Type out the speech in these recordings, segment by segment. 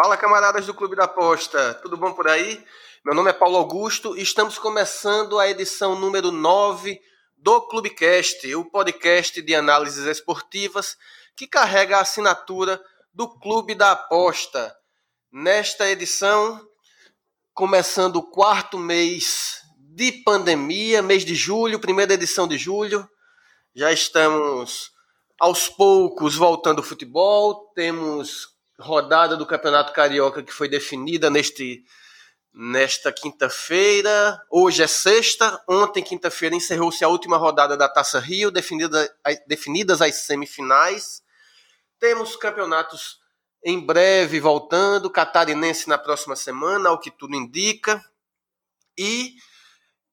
Fala, camaradas do Clube da Aposta, tudo bom por aí? Meu nome é Paulo Augusto e estamos começando a edição número 9 do Clubecast, o podcast de análises esportivas que carrega a assinatura do Clube da Aposta. Nesta edição, começando o quarto mês de pandemia, mês de julho, primeira edição de julho, já estamos aos poucos voltando ao futebol, temos rodada do Campeonato Carioca que foi definida neste nesta quinta-feira. Hoje é sexta. Ontem, quinta-feira, encerrou-se a última rodada da Taça Rio, definida, definidas as semifinais. Temos campeonatos em breve voltando, catarinense na próxima semana, ao que tudo indica. E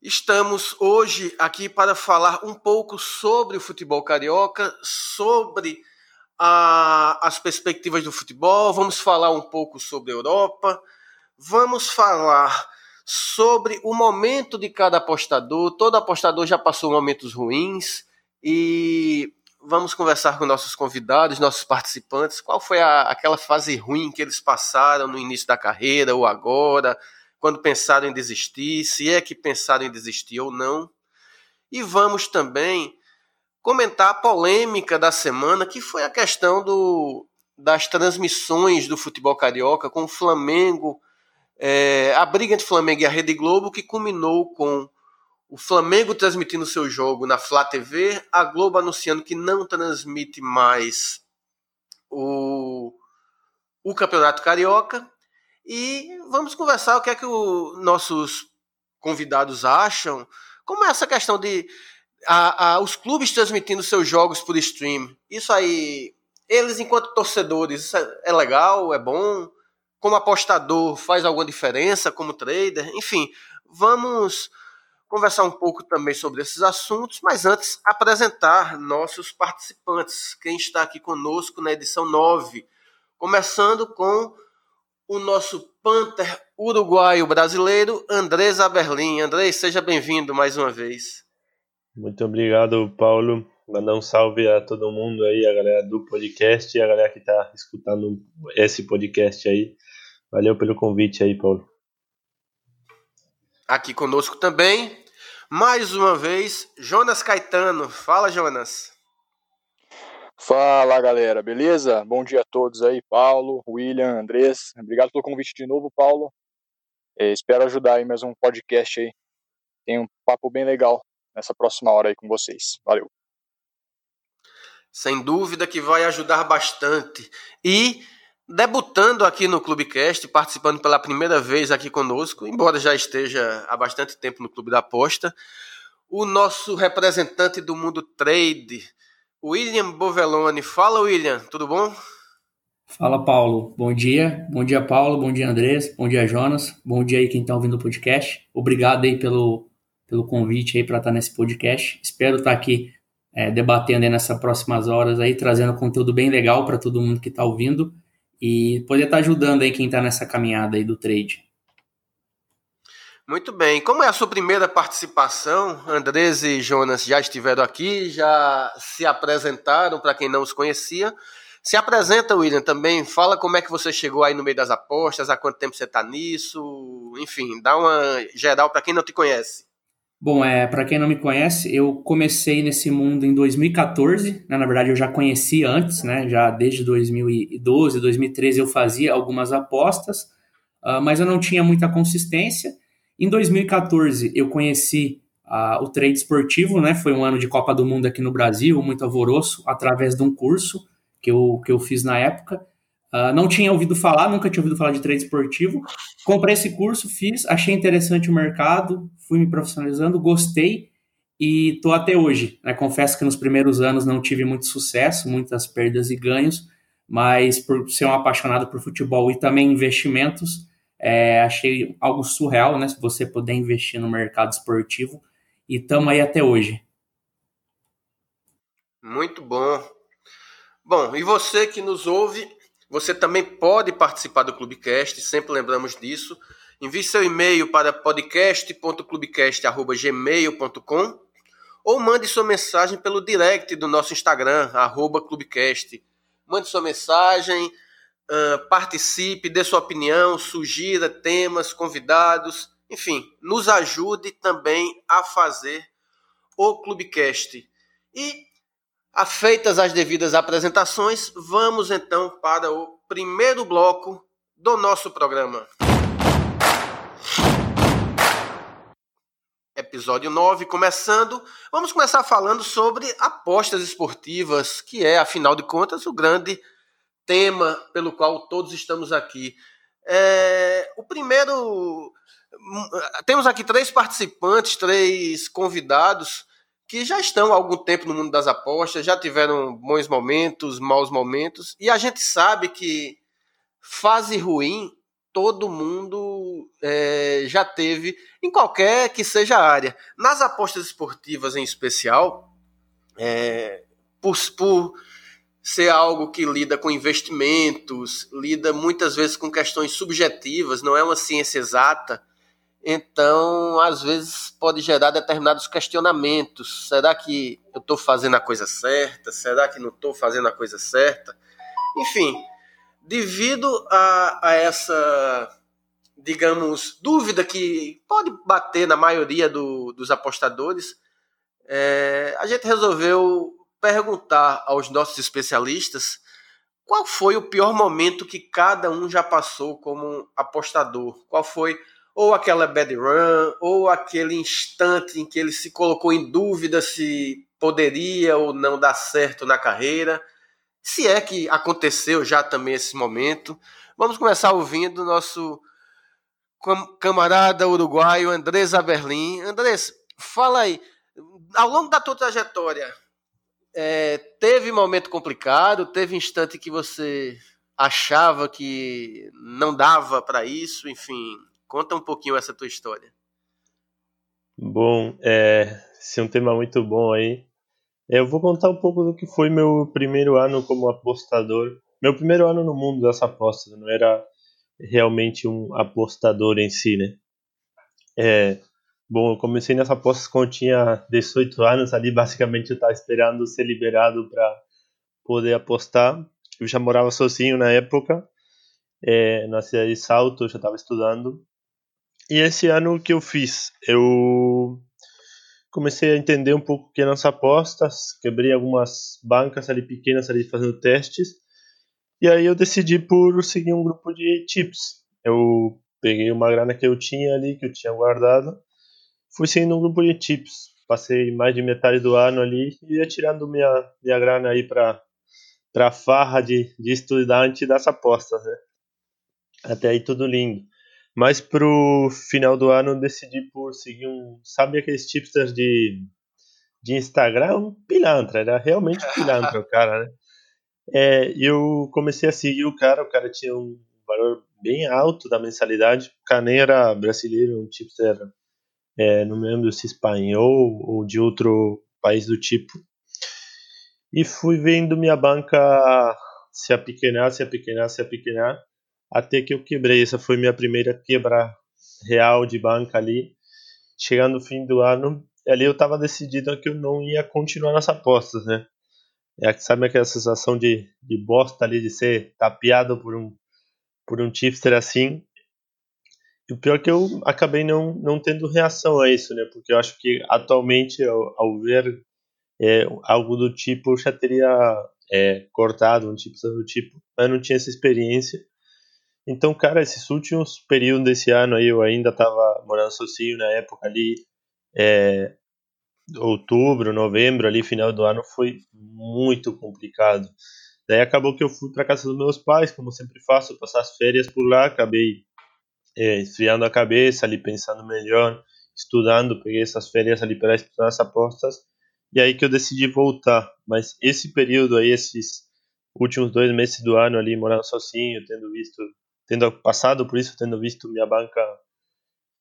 estamos hoje aqui para falar um pouco sobre o futebol carioca, sobre a, as perspectivas do futebol, vamos falar um pouco sobre a Europa, vamos falar sobre o momento de cada apostador. Todo apostador já passou momentos ruins e vamos conversar com nossos convidados, nossos participantes. Qual foi a, aquela fase ruim que eles passaram no início da carreira ou agora, quando pensaram em desistir, se é que pensaram em desistir ou não. E vamos também comentar a polêmica da semana, que foi a questão do, das transmissões do futebol carioca com o Flamengo, é, a briga entre Flamengo e a Rede Globo, que culminou com o Flamengo transmitindo seu jogo na Flá TV, a Globo anunciando que não transmite mais o, o Campeonato Carioca. E vamos conversar o que é que os nossos convidados acham, como é essa questão de a, a, os clubes transmitindo seus jogos por stream, isso aí, eles enquanto torcedores, isso é, é legal, é bom? Como apostador, faz alguma diferença? Como trader? Enfim, vamos conversar um pouco também sobre esses assuntos, mas antes apresentar nossos participantes, quem está aqui conosco na edição 9, começando com o nosso Panther uruguaio brasileiro, Andrés Aberlin. Andrés, seja bem-vindo mais uma vez. Muito obrigado, Paulo. Mandar um salve a todo mundo aí, a galera do podcast e a galera que está escutando esse podcast aí. Valeu pelo convite aí, Paulo. Aqui conosco também, mais uma vez, Jonas Caetano. Fala, Jonas. Fala, galera, beleza? Bom dia a todos aí, Paulo, William, Andrés. Obrigado pelo convite de novo, Paulo. É, espero ajudar aí mais um podcast aí. Tem um papo bem legal nessa próxima hora aí com vocês. Valeu. Sem dúvida que vai ajudar bastante. E debutando aqui no Clubecast, participando pela primeira vez aqui conosco, embora já esteja há bastante tempo no Clube da Aposta, o nosso representante do mundo trade, William Bovelone. Fala, William, tudo bom? Fala, Paulo. Bom dia. Bom dia, Paulo. Bom dia, Andrés. Bom dia, Jonas. Bom dia aí quem está ouvindo o podcast. Obrigado aí pelo pelo convite aí para estar nesse podcast. Espero estar aqui é, debatendo nessas próximas horas aí, trazendo conteúdo bem legal para todo mundo que está ouvindo e poder estar ajudando aí quem está nessa caminhada aí do trade. Muito bem. Como é a sua primeira participação? Andrés e Jonas já estiveram aqui, já se apresentaram para quem não os conhecia. Se apresenta, William, também. Fala como é que você chegou aí no meio das apostas, há quanto tempo você está nisso. Enfim, dá uma geral para quem não te conhece. Bom, é, para quem não me conhece, eu comecei nesse mundo em 2014, né? na verdade eu já conhecia antes, né? já desde 2012, 2013 eu fazia algumas apostas, uh, mas eu não tinha muita consistência. Em 2014 eu conheci uh, o trade esportivo, né? foi um ano de Copa do Mundo aqui no Brasil, muito alvoroço, através de um curso que eu, que eu fiz na época, Uh, não tinha ouvido falar, nunca tinha ouvido falar de trade esportivo. Comprei esse curso, fiz, achei interessante o mercado, fui me profissionalizando, gostei e tô até hoje. Né? Confesso que nos primeiros anos não tive muito sucesso, muitas perdas e ganhos, mas por ser um apaixonado por futebol e também investimentos, é, achei algo surreal, né? Se você puder investir no mercado esportivo e estamos aí até hoje. Muito bom. Bom, e você que nos ouve, você também pode participar do Clubecast, sempre lembramos disso. Envie seu e-mail para podcast.clubecast.gmail.com ou mande sua mensagem pelo direct do nosso Instagram, arroba Clubecast. Mande sua mensagem, uh, participe, dê sua opinião, sugira temas, convidados, enfim, nos ajude também a fazer o Clubecast. E, afeitas as devidas apresentações, vamos então para o primeiro bloco do nosso programa. Episódio 9, começando. Vamos começar falando sobre apostas esportivas, que é, afinal de contas, o grande tema pelo qual todos estamos aqui. É, o primeiro. Temos aqui três participantes, três convidados que já estão há algum tempo no mundo das apostas, já tiveram bons momentos, maus momentos, e a gente sabe que fase ruim todo mundo é, já teve, em qualquer que seja a área. Nas apostas esportivas em especial, é, por, por ser algo que lida com investimentos, lida muitas vezes com questões subjetivas, não é uma ciência exata. Então, às vezes, pode gerar determinados questionamentos. Será que eu estou fazendo a coisa certa? Será que não estou fazendo a coisa certa? Enfim, devido a, a essa, digamos, dúvida que pode bater na maioria do, dos apostadores, é, a gente resolveu perguntar aos nossos especialistas qual foi o pior momento que cada um já passou como apostador. Qual foi ou aquela bad run, ou aquele instante em que ele se colocou em dúvida se poderia ou não dar certo na carreira. Se é que aconteceu já também esse momento. Vamos começar ouvindo nosso camarada uruguaio Andrés Aberlin. Andrés, fala aí, ao longo da tua trajetória, é, teve momento complicado? Teve instante que você achava que não dava para isso? Enfim, conta um pouquinho essa tua história. Bom, é, esse é um tema muito bom aí. Eu vou contar um pouco do que foi meu primeiro ano como apostador. Meu primeiro ano no mundo das apostas, não era realmente um apostador em si, né? É, Bom, eu comecei nessa aposta quando tinha 18 anos, ali basicamente eu estava esperando ser liberado para poder apostar. Eu já morava sozinho na época, é, na cidade de Salto, eu já estava estudando. E esse ano que eu fiz? Eu comecei a entender um pouco o que eram as apostas, quebrei algumas bancas ali pequenas ali fazendo testes. E aí eu decidi por seguir um grupo de tips. Eu peguei uma grana que eu tinha ali, que eu tinha guardado, fui sendo um grupo de tips. Passei mais de metade do ano ali e ia tirando minha, minha grana aí para para farra de, de estudante das apostas, né? Até aí tudo lindo. Mas pro final do ano decidi por seguir um, sabe aqueles tipsters de de Instagram, um pilantra, era realmente um pilantra o cara, né? É, eu comecei a seguir o cara, o cara tinha um valor bem alto da mensalidade, o cara nem era brasileiro, um tipster é, não me lembro se espanhol ou de outro país do tipo. E fui vendo minha banca se apequenar, se apequenar, se apequenar, até que eu quebrei. Essa foi minha primeira quebra real de banca ali. Chegando no fim do ano, ali eu estava decidido que eu não ia continuar nas apostas, né? É, sabe aquela sensação de, de bosta ali, de ser tapeado por um, por um tipster assim? E o pior é que eu acabei não, não tendo reação a isso, né? Porque eu acho que atualmente, ao, ao ver é, algo do tipo, eu já teria é, cortado um tipo do tipo, mas não tinha essa experiência. Então, cara, esses últimos períodos desse ano aí, eu ainda estava morando sozinho na época ali, é, outubro, novembro, ali, final do ano, foi muito complicado. Daí acabou que eu fui para casa dos meus pais, como sempre faço, passar as férias por lá, acabei é, esfriando a cabeça ali, pensando melhor, estudando, peguei essas férias ali para estudar as apostas, e aí que eu decidi voltar. Mas esse período aí, esses últimos dois meses do ano ali, morando sozinho, tendo visto, tendo passado por isso, tendo visto minha banca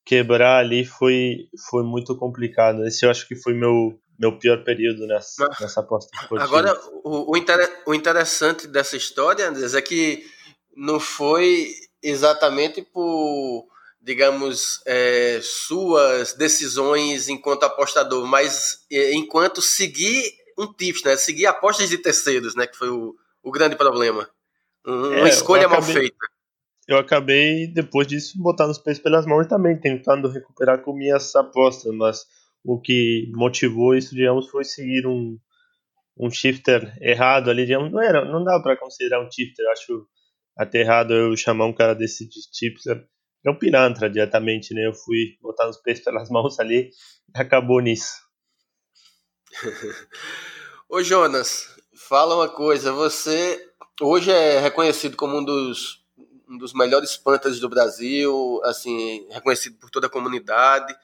quebrar ali, foi, foi muito complicado. Esse eu acho que foi meu meu pior período nessa, nessa aposta esportiva. Agora, o, o, inter, o interessante dessa história, Andres, é que não foi exatamente por, digamos, é, suas decisões enquanto apostador, mas é, enquanto seguir um tips, né? Seguir apostas de terceiros, né? Que foi o, o grande problema. Uma é, escolha acabei, mal feita. Eu acabei, depois disso, botando os pés pelas mãos e também tentando recuperar com minhas apostas, mas o que motivou isso, digamos, foi seguir um, um shifter errado ali, digamos, não era, não dá para considerar um shifter, acho até errado eu chamar um cara desse de shifter, é um pilantra diretamente, né? Eu fui botar os pés pelas mãos ali e acabou nisso. Ô Jonas, fala uma coisa, você hoje é reconhecido como um dos, um dos melhores pantas do Brasil, assim, reconhecido por toda a comunidade.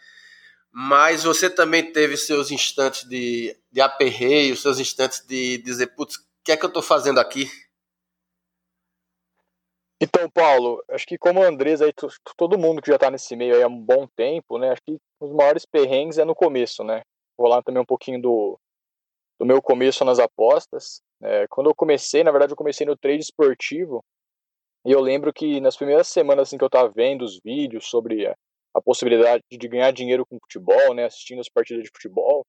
Mas você também teve seus instantes de, de aperreio, seus instantes de dizer, putz, o que é que eu estou fazendo aqui? Então, Paulo, acho que como o Andrés aí, todo mundo que já está nesse meio há um bom tempo, né, acho que os maiores perrengues é no começo, né, vou lá também um pouquinho do, do meu começo nas apostas, é, quando eu comecei, na verdade eu comecei no trade esportivo, e eu lembro que nas primeiras semanas assim que eu estava vendo os vídeos sobre a possibilidade de ganhar dinheiro com futebol, né, assistindo as partidas de futebol.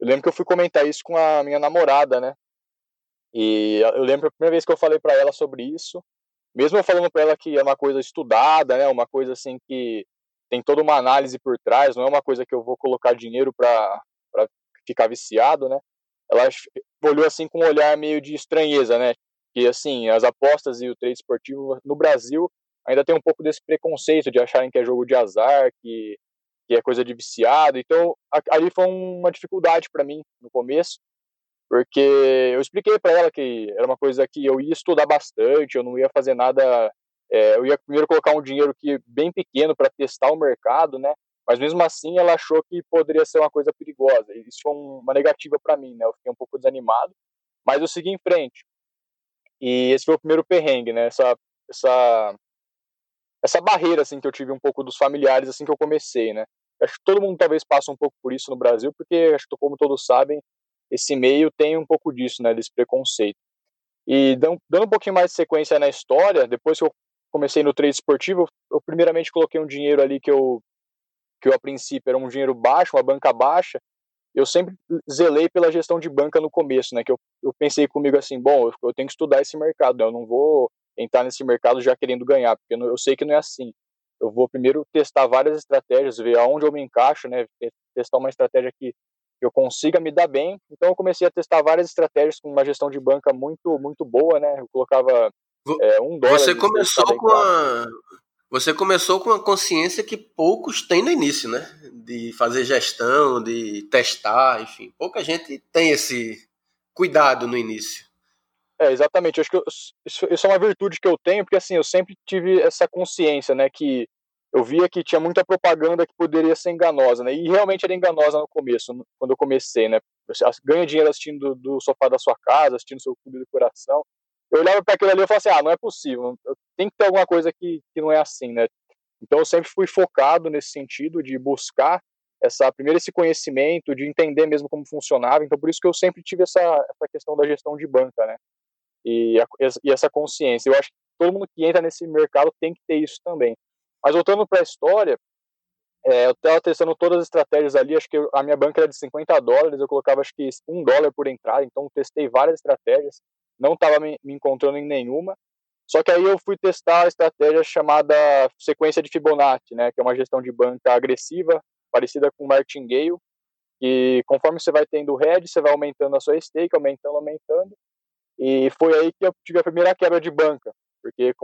Eu lembro que eu fui comentar isso com a minha namorada, né? E eu lembro a primeira vez que eu falei para ela sobre isso, mesmo eu falando para ela que é uma coisa estudada, né, uma coisa assim que tem toda uma análise por trás, não é uma coisa que eu vou colocar dinheiro para ficar viciado, né? Ela olhou assim com um olhar meio de estranheza, né? Que assim, as apostas e o trade esportivo no Brasil ainda tem um pouco desse preconceito de acharem que é jogo de azar, que, que é coisa de viciado. Então, ali foi uma dificuldade para mim no começo, porque eu expliquei para ela que era uma coisa que eu ia estudar bastante, eu não ia fazer nada. É, eu ia primeiro colocar um dinheiro que bem pequeno para testar o mercado, né? Mas mesmo assim, ela achou que poderia ser uma coisa perigosa. Isso foi uma negativa para mim, né? Eu fiquei um pouco desanimado, mas eu segui em frente. E esse foi o primeiro perrengue, né? Essa, essa essa barreira assim que eu tive um pouco dos familiares assim que eu comecei, né? Acho que todo mundo talvez passa um pouco por isso no Brasil, porque acho que como todos sabem, esse meio tem um pouco disso, né, desse preconceito. E dando, dando um pouquinho mais de sequência na história, depois que eu comecei no trade esportivo, eu primeiramente coloquei um dinheiro ali que eu que eu a princípio era um dinheiro baixo, uma banca baixa. Eu sempre zelei pela gestão de banca no começo, né? Que eu, eu pensei comigo assim, bom, eu, eu tenho que estudar esse mercado, né, eu não vou entrar nesse mercado já querendo ganhar, porque eu sei que não é assim. Eu vou primeiro testar várias estratégias, ver aonde eu me encaixo, né? Testar uma estratégia que eu consiga me dar bem. Então eu comecei a testar várias estratégias com uma gestão de banca muito muito boa, né? Eu colocava é, um dólar. Você começou com a você começou com uma consciência que poucos têm no início, né? De fazer gestão, de testar, enfim. Pouca gente tem esse cuidado no início. É, exatamente. Eu acho que eu, isso, é uma virtude que eu tenho, porque assim, eu sempre tive essa consciência, né, que eu via que tinha muita propaganda que poderia ser enganosa, né, e realmente era enganosa no começo, quando eu comecei, né, ganha dinheiro assistindo do, do sofá da sua casa, assistindo seu clube do coração. Eu olhava para aquilo ali e falava assim, ah, não é possível, tem que ter alguma coisa que, que não é assim, né. Então eu sempre fui focado nesse sentido de buscar essa primeiro esse conhecimento, de entender mesmo como funcionava. Então por isso que eu sempre tive essa, essa questão da gestão de banca, né e, a, e essa consciência. Eu acho que todo mundo que entra nesse mercado tem que ter isso também. Mas voltando para a história, é, eu estava testando todas as estratégias ali, acho que a minha banca era de 50 dólares, eu colocava acho que um dólar por entrada, então testei várias estratégias, não estava me, me, encontrando em nenhuma. Só que aí eu fui testar a estratégia chamada sequência de Fibonacci, né, que é uma gestão de banca agressiva, parecida com martingale, e conforme você vai tendo head, você vai aumentando a sua stake, aumentando, aumentando, e foi aí que eu tive a primeira quebra de banca, porque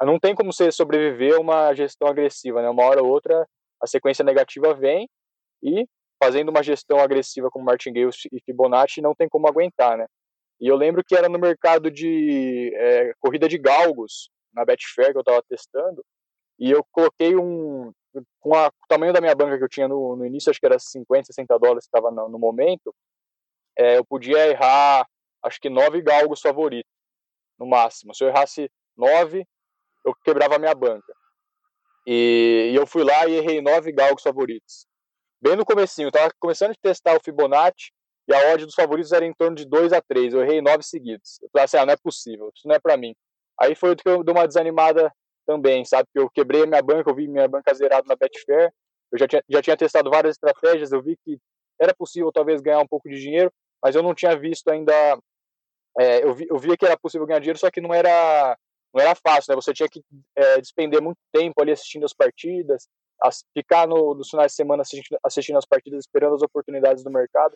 não tem como você sobreviver a uma gestão agressiva, né? Uma hora ou outra a sequência negativa vem e fazendo uma gestão agressiva como Martingale e Fibonacci não tem como aguentar, né? E eu lembro que era no mercado de é, corrida de galgos, na Betfair que eu estava testando, e eu coloquei um com a, o tamanho da minha banca que eu tinha no, no início, acho que era 50, 60 dólares que estava no, no, momento, é, eu podia errar acho que nove galgos favoritos, no máximo. Se eu errasse nove, eu quebrava a minha banca. E, e, eu fui lá e errei nove galgos favoritos. Bem no comecinho, eu tava começando a testar o Fibonacci e a odd dos favoritos era em torno de 2 a 3. Eu errei nove seguidos. Eu falei assim, ah, não é possível, isso não é para mim. Aí foi que eu dei uma desanimada também, sabe? Que eu quebrei a minha banca, eu vi minha banca zerada na Betfair. Eu já tinha, já tinha testado várias estratégias, eu vi que era possível talvez ganhar um pouco de dinheiro, mas eu não tinha visto ainda é, eu, vi, eu via que era possível ganhar dinheiro, só que não era, não era fácil, né? Você tinha que é, despender muito tempo ali assistindo as partidas, as, ficar no, nos finais de semana assistindo, assistindo, as partidas, esperando as oportunidades do mercado.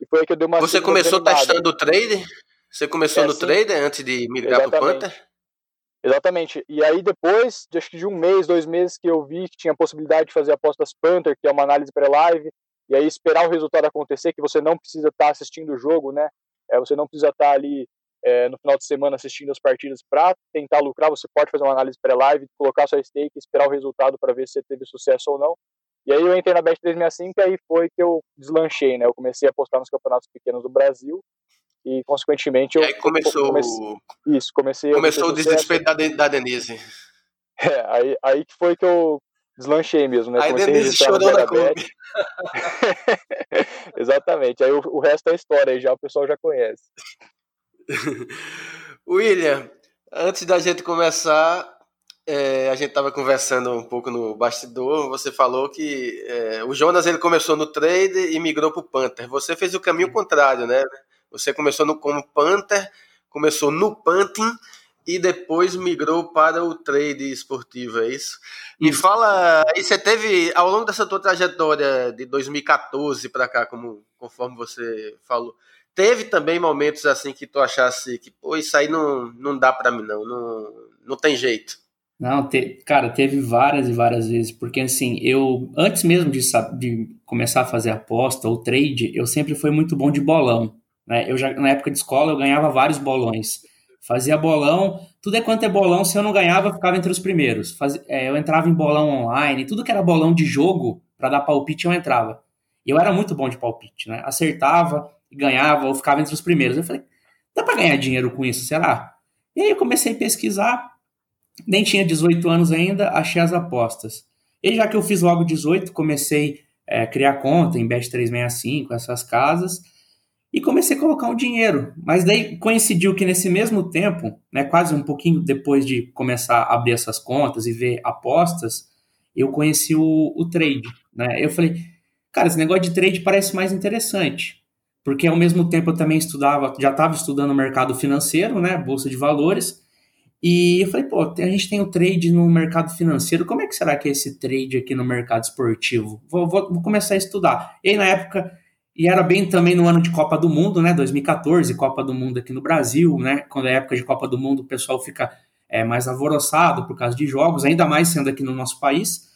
E foi aí que eu dei uma. Você começou testando o trade? Você começou é, no sim. trader antes de migrar para o Panther? Exatamente. E aí depois, de, acho que de um mês, dois meses que eu vi que tinha a possibilidade de fazer apostas Panther, que é uma análise pré-live, e aí esperar o resultado acontecer, que você não precisa estar assistindo o jogo, né? É, você não precisa estar ali é, no final de semana assistindo as partidas para tentar lucrar, você pode fazer uma análise pré-live, colocar sua stake, esperar o resultado para ver se você teve sucesso ou não. E aí eu entrei na Bet365 e aí foi que eu deslanchei, né? Eu comecei a apostar nos campeonatos pequenos do Brasil e consequentemente eu e aí começou comecei, isso comecei começou o desespero da, da Denise. É aí, aí que foi que eu deslanchei mesmo né? Aí comecei Denise chorou na clube exatamente aí o, o, resto é história aí já o pessoal já conhece William antes da gente começar é, a gente estava conversando um pouco no bastidor. Você falou que é, o Jonas ele começou no trade e migrou para o Panther. Você fez o caminho contrário, né? Você começou no, como Panther, começou no Punting e depois migrou para o trade esportivo, é isso? Me isso. fala, aí você teve, ao longo dessa tua trajetória de 2014 para cá, como, conforme você falou, teve também momentos assim que tu achasse que, pô, isso aí não, não dá para mim não, não, não tem jeito? Não, te, cara, teve várias e várias vezes, porque assim, eu, antes mesmo de, de começar a fazer aposta ou trade, eu sempre fui muito bom de bolão. Né? Eu já, na época de escola, eu ganhava vários bolões. Fazia bolão, tudo é quanto é bolão, se eu não ganhava, eu ficava entre os primeiros. é, eu entrava em bolão online, tudo que era bolão de jogo, para dar palpite, eu entrava. E eu era muito bom de palpite, né? Acertava, ganhava, ou ficava entre os primeiros. Eu falei, dá para ganhar dinheiro com isso, será? E aí eu comecei a pesquisar, nem tinha 18 anos ainda, achei as apostas. E já que eu fiz logo 18, comecei a é, criar conta em Bet365, essas casas, e comecei a colocar um dinheiro. Mas daí coincidiu que nesse mesmo tempo, né, quase um pouquinho depois de começar a abrir essas contas e ver apostas, eu conheci o, o trade. Né? Eu falei, cara, esse negócio de trade parece mais interessante. Porque ao mesmo tempo eu também estudava, já estava estudando o mercado financeiro, né, bolsa de valores, e eu falei, pô, a gente tem o trade no mercado financeiro, como é que será que é esse trade aqui no mercado esportivo? Vou, vou, vou começar a estudar. E aí, na época, e era bem também no ano de Copa do Mundo, né? 2014, Copa do Mundo aqui no Brasil, né? Quando é época de Copa do Mundo, o pessoal fica é, mais alvoroçado por causa de jogos, ainda mais sendo aqui no nosso país.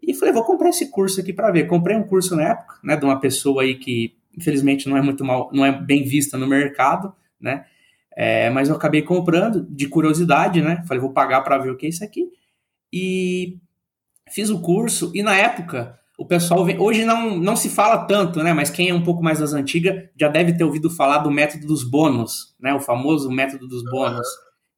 E falei, vou comprar esse curso aqui para ver. Comprei um curso na época, né? De uma pessoa aí que, infelizmente, não é muito mal, não é bem vista no mercado, né? É, mas eu acabei comprando de curiosidade, né? Falei, vou pagar para ver o que é isso aqui. E fiz o curso, e na época o pessoal vem, hoje não, não se fala tanto, né? Mas quem é um pouco mais das antigas já deve ter ouvido falar do método dos bônus, né? O famoso método dos bônus,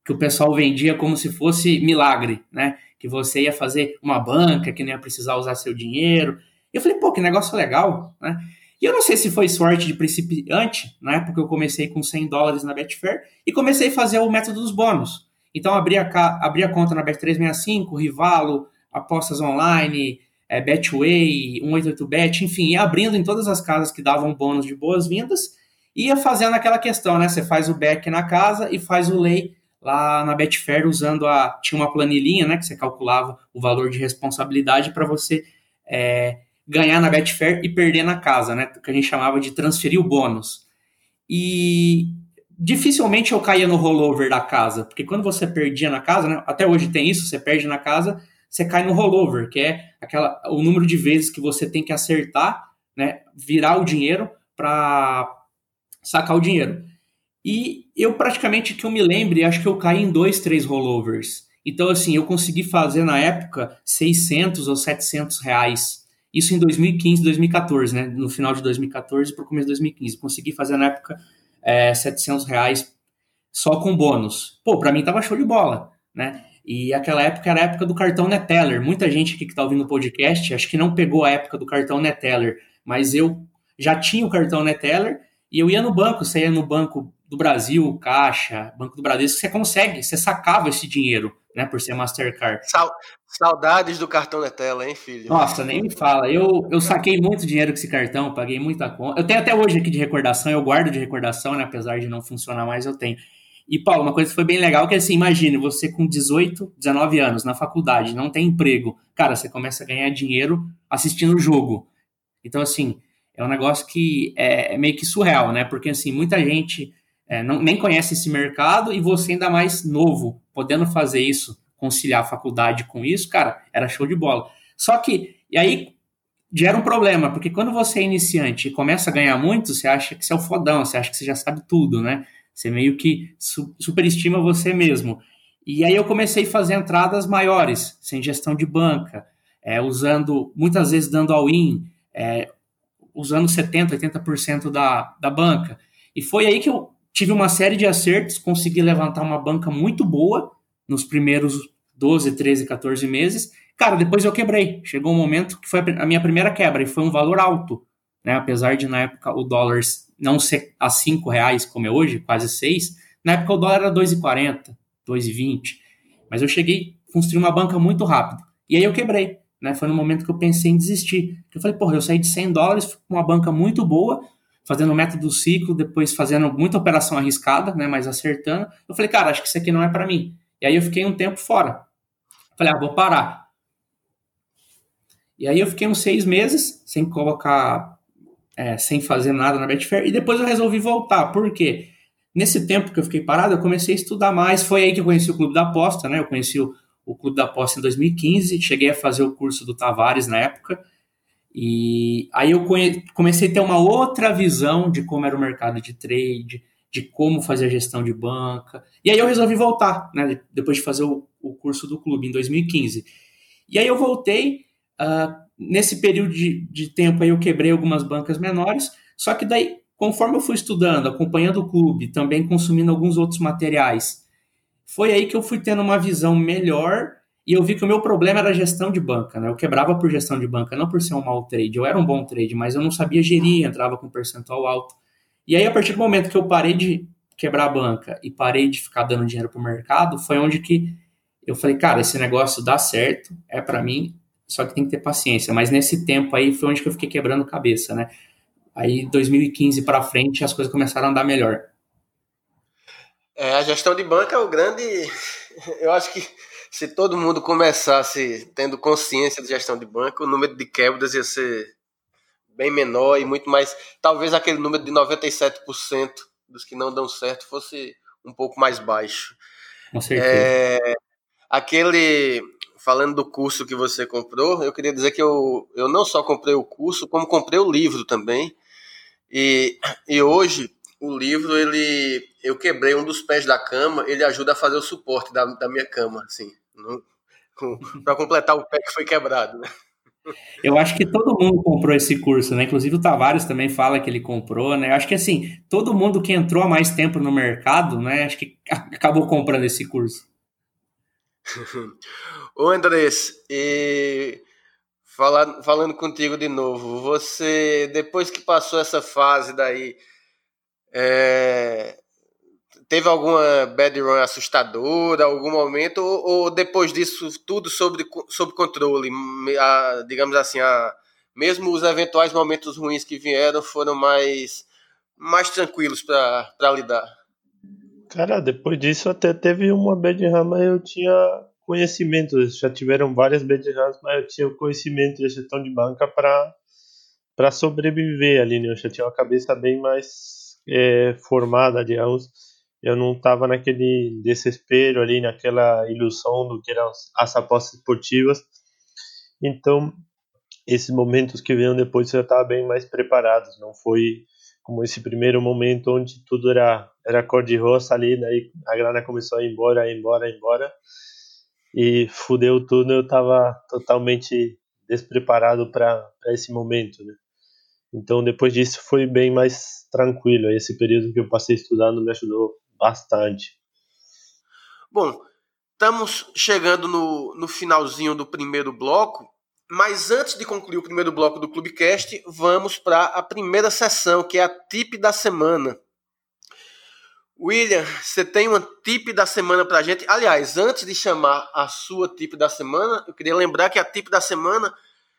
que o pessoal vendia como se fosse milagre, né? Que você ia fazer uma banca, que não ia precisar usar seu dinheiro. E eu falei, pô, que negócio legal, né? E eu não sei se foi sorte de principiante, né? Porque eu comecei com 100 dólares na Betfair e comecei a fazer o método dos bônus. Então abri a, abri a conta na Bet365, Rivalo, apostas online, é, Betway, 188bet, enfim, ia abrindo em todas as casas que davam bônus de boas-vindas, ia fazendo aquela questão, né? Você faz o back na casa e faz o lay lá na Betfair usando a. Tinha uma planilhinha, né? Que você calculava o valor de responsabilidade para você é, ganhar na Betfair e perder na casa, né? Que a gente chamava de transferir o bônus. E dificilmente eu caía no rollover da casa, porque quando você perdia na casa, né? Até hoje tem isso, você perde na casa você cai no rollover, que é aquela, o número de vezes que você tem que acertar, né, virar o dinheiro para sacar o dinheiro. E eu praticamente que eu me lembre, acho que eu caí em dois, três rollovers. Então, assim, eu consegui fazer na época 600 ou 700 reais. Isso em 2015, 2014, né? No final de 2014 para o começo de 2015. Consegui fazer na época é, 700 reais só com bônus. Pô, para mim tava show de bola, né? E aquela época era a época do cartão Neteller. Muita gente aqui que está ouvindo o podcast, acho que não pegou a época do cartão Neteller, mas eu já tinha o cartão Neteller e eu ia no banco, saía no banco do Brasil, Caixa, Banco do Bradesco, você consegue, você sacava esse dinheiro, né, por ser Mastercard. Saudades do cartão da tela, hein, filho? Nossa, nem me fala. Eu, eu saquei muito dinheiro com esse cartão, paguei muita conta. Eu tenho até hoje aqui de recordação, eu guardo de recordação, né, apesar de não funcionar mais, eu tenho. E, Paulo, uma coisa que foi bem legal que, assim, imagine, você com 18, 19 anos, na faculdade, não tem emprego. Cara, você começa a ganhar dinheiro assistindo o jogo. Então, assim, é um negócio que é, é meio que surreal, né? Porque, assim, muita gente é, não, nem conhece esse mercado e você ainda mais novo, podendo fazer isso, conciliar a faculdade com isso, cara, era show de bola. Só que, e aí gera um problema, porque quando você é iniciante e começa a ganhar muito, você acha que você é o fodão, você acha que você já sabe tudo, né? Você meio que superestima você mesmo. E aí eu comecei a fazer entradas maiores, sem gestão de banca, é, usando, muitas vezes dando all-in, é, usando 70%, 80% da, da banca. E foi aí que eu tive uma série de acertos, consegui levantar uma banca muito boa nos primeiros 12, 13, 14 meses. Cara, depois eu quebrei. Chegou um momento que foi a minha primeira quebra e foi um valor alto. Né? Apesar de na época o dólar não ser a 5 reais como é hoje, quase 6, na época o dólar era 2,40, 2,20. Mas eu cheguei a construir uma banca muito rápido. E aí eu quebrei. Né? Foi no momento que eu pensei em desistir. Eu falei, porra, eu saí de 100 dólares uma banca muito boa, fazendo o método ciclo, depois fazendo muita operação arriscada, né, mas acertando. Eu falei, cara, acho que isso aqui não é para mim. E aí eu fiquei um tempo fora. Falei, ah, vou parar. E aí eu fiquei uns seis meses sem colocar, é, sem fazer nada na Betfair, e depois eu resolvi voltar. Por quê? Nesse tempo que eu fiquei parado, eu comecei a estudar mais. Foi aí que eu conheci o Clube da Aposta, né? Eu conheci o, o Clube da Aposta em 2015, cheguei a fazer o curso do Tavares na época. E aí eu comecei a ter uma outra visão de como era o mercado de trade, de como fazer a gestão de banca. E aí eu resolvi voltar, né, depois de fazer o, o curso do clube em 2015. E aí eu voltei, uh, nesse período de, de tempo aí eu quebrei algumas bancas menores, só que daí, conforme eu fui estudando, acompanhando o clube, também consumindo alguns outros materiais, foi aí que eu fui tendo uma visão melhor e eu vi que o meu problema era a gestão de banca, né? Eu quebrava por gestão de banca, não por ser um mau trade. Eu era um bom trade, mas eu não sabia gerir, entrava com percentual alto. E aí, a partir do momento que eu parei de quebrar a banca e parei de ficar dando dinheiro pro mercado, foi onde que eu falei, cara, esse negócio dá certo, é para mim, só que tem que ter paciência. Mas nesse tempo aí foi onde que eu fiquei quebrando cabeça, né? Aí, 2015 para frente, as coisas começaram a andar melhor. É, a gestão de banca é o grande. Eu acho que se todo mundo começasse tendo consciência de gestão de banco, o número de quebras ia ser bem menor e muito mais. Talvez aquele número de 97% dos que não dão certo fosse um pouco mais baixo. Com certeza. É, aquele. Falando do curso que você comprou, eu queria dizer que eu, eu não só comprei o curso, como comprei o livro também. E, e hoje o livro, ele eu quebrei um dos pés da cama, ele ajuda a fazer o suporte da, da minha cama, assim, para completar o pé que foi quebrado, né? Eu acho que todo mundo comprou esse curso, né? Inclusive o Tavares também fala que ele comprou, né? Eu acho que assim, todo mundo que entrou há mais tempo no mercado, né? Acho que acabou comprando esse curso. Ô Andrés, e falando, falando contigo de novo, você, depois que passou essa fase daí é, teve alguma bad run assustadora, algum momento, ou, ou depois disso tudo sob, sob controle? A, digamos assim, a, mesmo os eventuais momentos ruins que vieram foram mais, mais tranquilos para lidar? Cara, depois disso até teve uma bad run, mas eu tinha conhecimento, já tiveram várias bad runs, mas eu tinha conhecimento de gestão de banca para sobreviver ali, né? Eu já tinha uma cabeça bem mais é, formada, digamos, eu não estava naquele desespero ali, naquela ilusão do que eram as apostas esportivas. Então, esses momentos que vieram depois eu estava bem mais preparado. Não foi como esse primeiro momento onde tudo era era cor de rosa ali, daí a grana começou a ir embora, a ir embora, a ir embora e fudeu tudo. Eu estava totalmente despreparado para esse momento, né? Então, depois disso, foi bem mais tranquilo. Esse período que eu passei estudando me ajudou bastante. Bom, estamos chegando no, no finalzinho do primeiro bloco, mas antes de concluir o primeiro bloco do Clubecast, vamos para a primeira sessão, que é a tip da semana. William, você tem uma tip da semana pra gente? Aliás, antes de chamar a sua tip da semana, eu queria lembrar que a tip da semana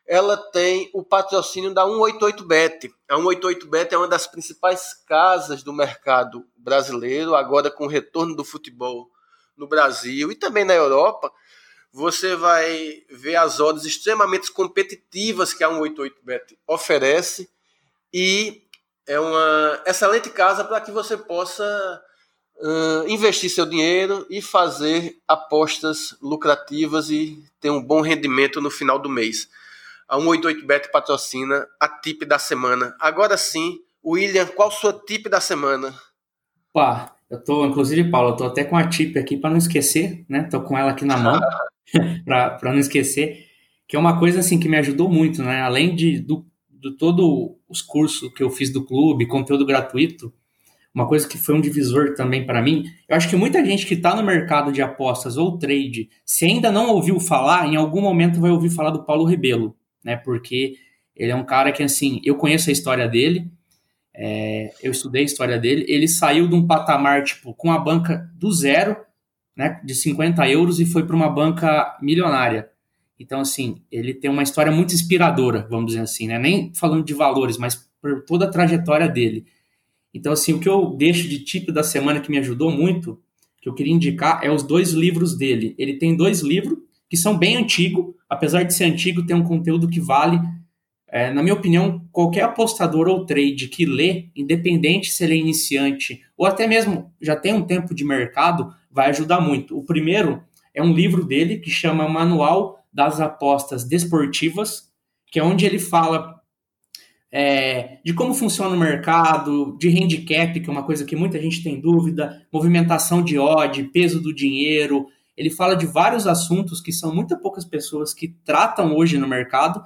ela tem o patrocínio da 188bet. A 188bet é uma das principais casas do mercado brasileiro, agora com o retorno do futebol no Brasil e também na Europa. Você vai ver as odds extremamente competitivas que a 188bet oferece e é uma excelente casa para que você possa uh, investir seu dinheiro e fazer apostas lucrativas e ter um bom rendimento no final do mês. A 188bet patrocina a tip da semana. Agora sim, William, qual sua tip da semana? Pá, eu tô, inclusive, Paulo, eu tô até com a tip aqui para não esquecer, né? Tô com ela aqui na mão para não esquecer, que é uma coisa assim que me ajudou muito, né? Além de do, do todo os cursos que eu fiz do clube, conteúdo gratuito, uma coisa que foi um divisor também para mim, eu acho que muita gente que está no mercado de apostas ou trade, se ainda não ouviu falar, em algum momento vai ouvir falar do Paulo Rebelo, né? Porque ele é um cara que, assim, eu conheço a história dele, é, eu estudei a história dele, ele saiu de um patamar, tipo, com a banca do zero, né, de 50 euros e foi para uma banca milionária. Então, assim, ele tem uma história muito inspiradora, vamos dizer assim, né? Nem falando de valores, mas por toda a trajetória dele. Então, assim, o que eu deixo de tipo da semana que me ajudou muito, que eu queria indicar, é os dois livros dele. Ele tem dois livros que são bem antigos, apesar de ser antigo, tem um conteúdo que vale. É, na minha opinião, qualquer apostador ou trade que lê, independente se ele é iniciante ou até mesmo já tem um tempo de mercado, vai ajudar muito. O primeiro é um livro dele que chama Manual das Apostas Desportivas, que é onde ele fala é, de como funciona o mercado, de handicap, que é uma coisa que muita gente tem dúvida, movimentação de odd, peso do dinheiro. Ele fala de vários assuntos que são muito poucas pessoas que tratam hoje no mercado.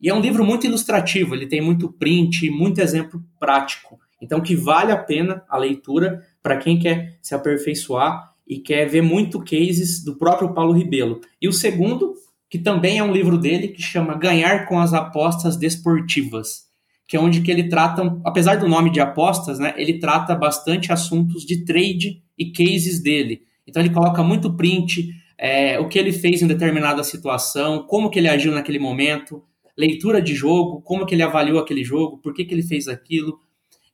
E é um livro muito ilustrativo, ele tem muito print, muito exemplo prático. Então, que vale a pena a leitura para quem quer se aperfeiçoar e quer ver muito cases do próprio Paulo Ribelo. E o segundo, que também é um livro dele, que chama Ganhar com as Apostas Desportivas que é onde que ele trata, apesar do nome de apostas, né, ele trata bastante assuntos de trade e cases dele. Então ele coloca muito print, é, o que ele fez em determinada situação, como que ele agiu naquele momento, leitura de jogo, como que ele avaliou aquele jogo, por que, que ele fez aquilo.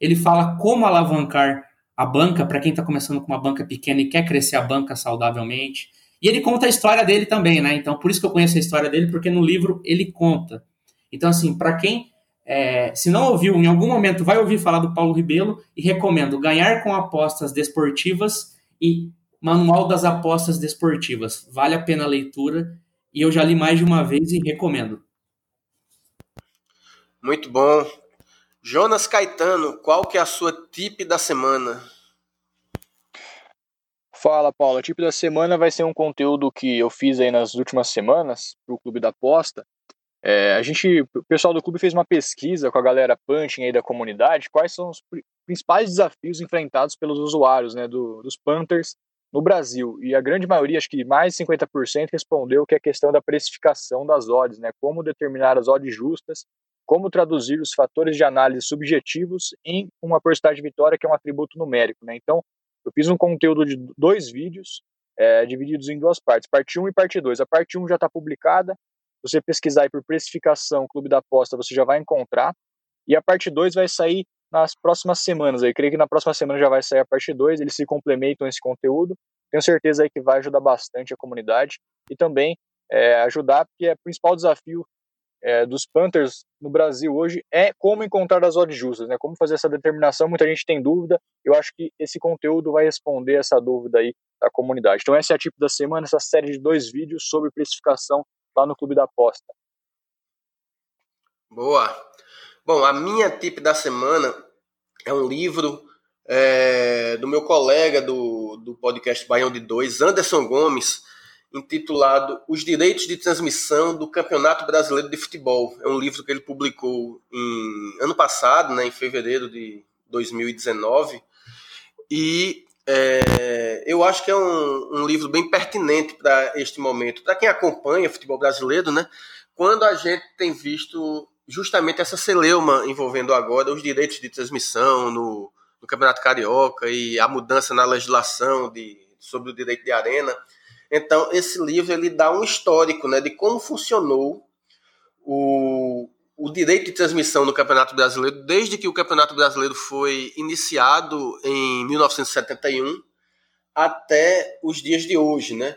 Ele fala como alavancar a banca para quem está começando com uma banca pequena e quer crescer a banca saudavelmente. E ele conta a história dele também, né? Então, por isso que eu conheço a história dele, porque no livro ele conta. Então, assim, para quem é, se não ouviu, em algum momento vai ouvir falar do Paulo Ribelo e recomendo Ganhar com Apostas Desportivas e Manual das Apostas Desportivas. Vale a pena a leitura e eu já li mais de uma vez e recomendo. Muito bom. Jonas Caetano, qual que é a sua tip da semana? Fala, Paulo. A tip da semana vai ser um conteúdo que eu fiz aí nas últimas semanas para o Clube da Aposta é, a gente, o pessoal do clube fez uma pesquisa com a galera punching aí da comunidade, quais são os principais desafios enfrentados pelos usuários né, do, dos Panthers no Brasil. E a grande maioria, acho que mais de 50%, respondeu que é questão da precificação das odds, né, como determinar as odds justas, como traduzir os fatores de análise subjetivos em uma porcentagem de vitória, que é um atributo numérico. Né? Então, eu fiz um conteúdo de dois vídeos, é, divididos em duas partes, parte 1 e parte 2. A parte 1 já está publicada, você pesquisar aí por precificação, clube da aposta, você já vai encontrar. E a parte 2 vai sair nas próximas semanas. Eu creio que na próxima semana já vai sair a parte 2, eles se complementam esse conteúdo. Tenho certeza aí que vai ajudar bastante a comunidade e também é, ajudar, porque é o principal desafio é, dos Panthers no Brasil hoje é como encontrar as odds justas, né? Como fazer essa determinação. Muita gente tem dúvida. Eu acho que esse conteúdo vai responder essa dúvida aí da comunidade. Então essa é a tipo da semana, essa série de dois vídeos sobre precificação lá no Clube da Aposta. Boa. Bom, a minha tip da semana é um livro é, do meu colega do, do podcast Baião de Dois, Anderson Gomes, intitulado Os Direitos de Transmissão do Campeonato Brasileiro de Futebol. É um livro que ele publicou em ano passado, né, em fevereiro de 2019. E é, eu acho que é um, um livro bem pertinente para este momento, para quem acompanha futebol brasileiro, né? Quando a gente tem visto justamente essa celeuma envolvendo agora os direitos de transmissão no, do Campeonato Carioca e a mudança na legislação de, sobre o direito de arena. Então, esse livro ele dá um histórico né, de como funcionou o, o direito de transmissão no Campeonato Brasileiro desde que o Campeonato Brasileiro foi iniciado em 1971 até os dias de hoje, né?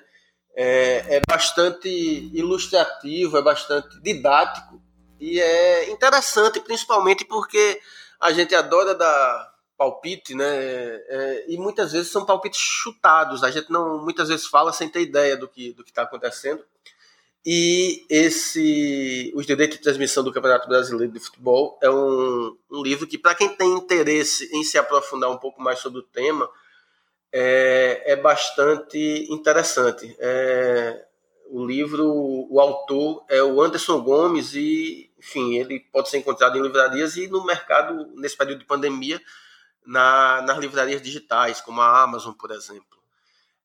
É, é bastante ilustrativo, é bastante didático e é interessante, principalmente porque a gente adora dar palpite, né? É, e muitas vezes são palpites chutados. A gente não muitas vezes fala sem ter ideia do que do que está acontecendo. E esse Os Direitos de Transmissão do Campeonato Brasileiro de Futebol é um, um livro que, para quem tem interesse em se aprofundar um pouco mais sobre o tema, é, é bastante interessante. É, o livro, o autor é o Anderson Gomes e, enfim, ele pode ser encontrado em livrarias e no mercado, nesse período de pandemia, na, nas livrarias digitais, como a Amazon, por exemplo.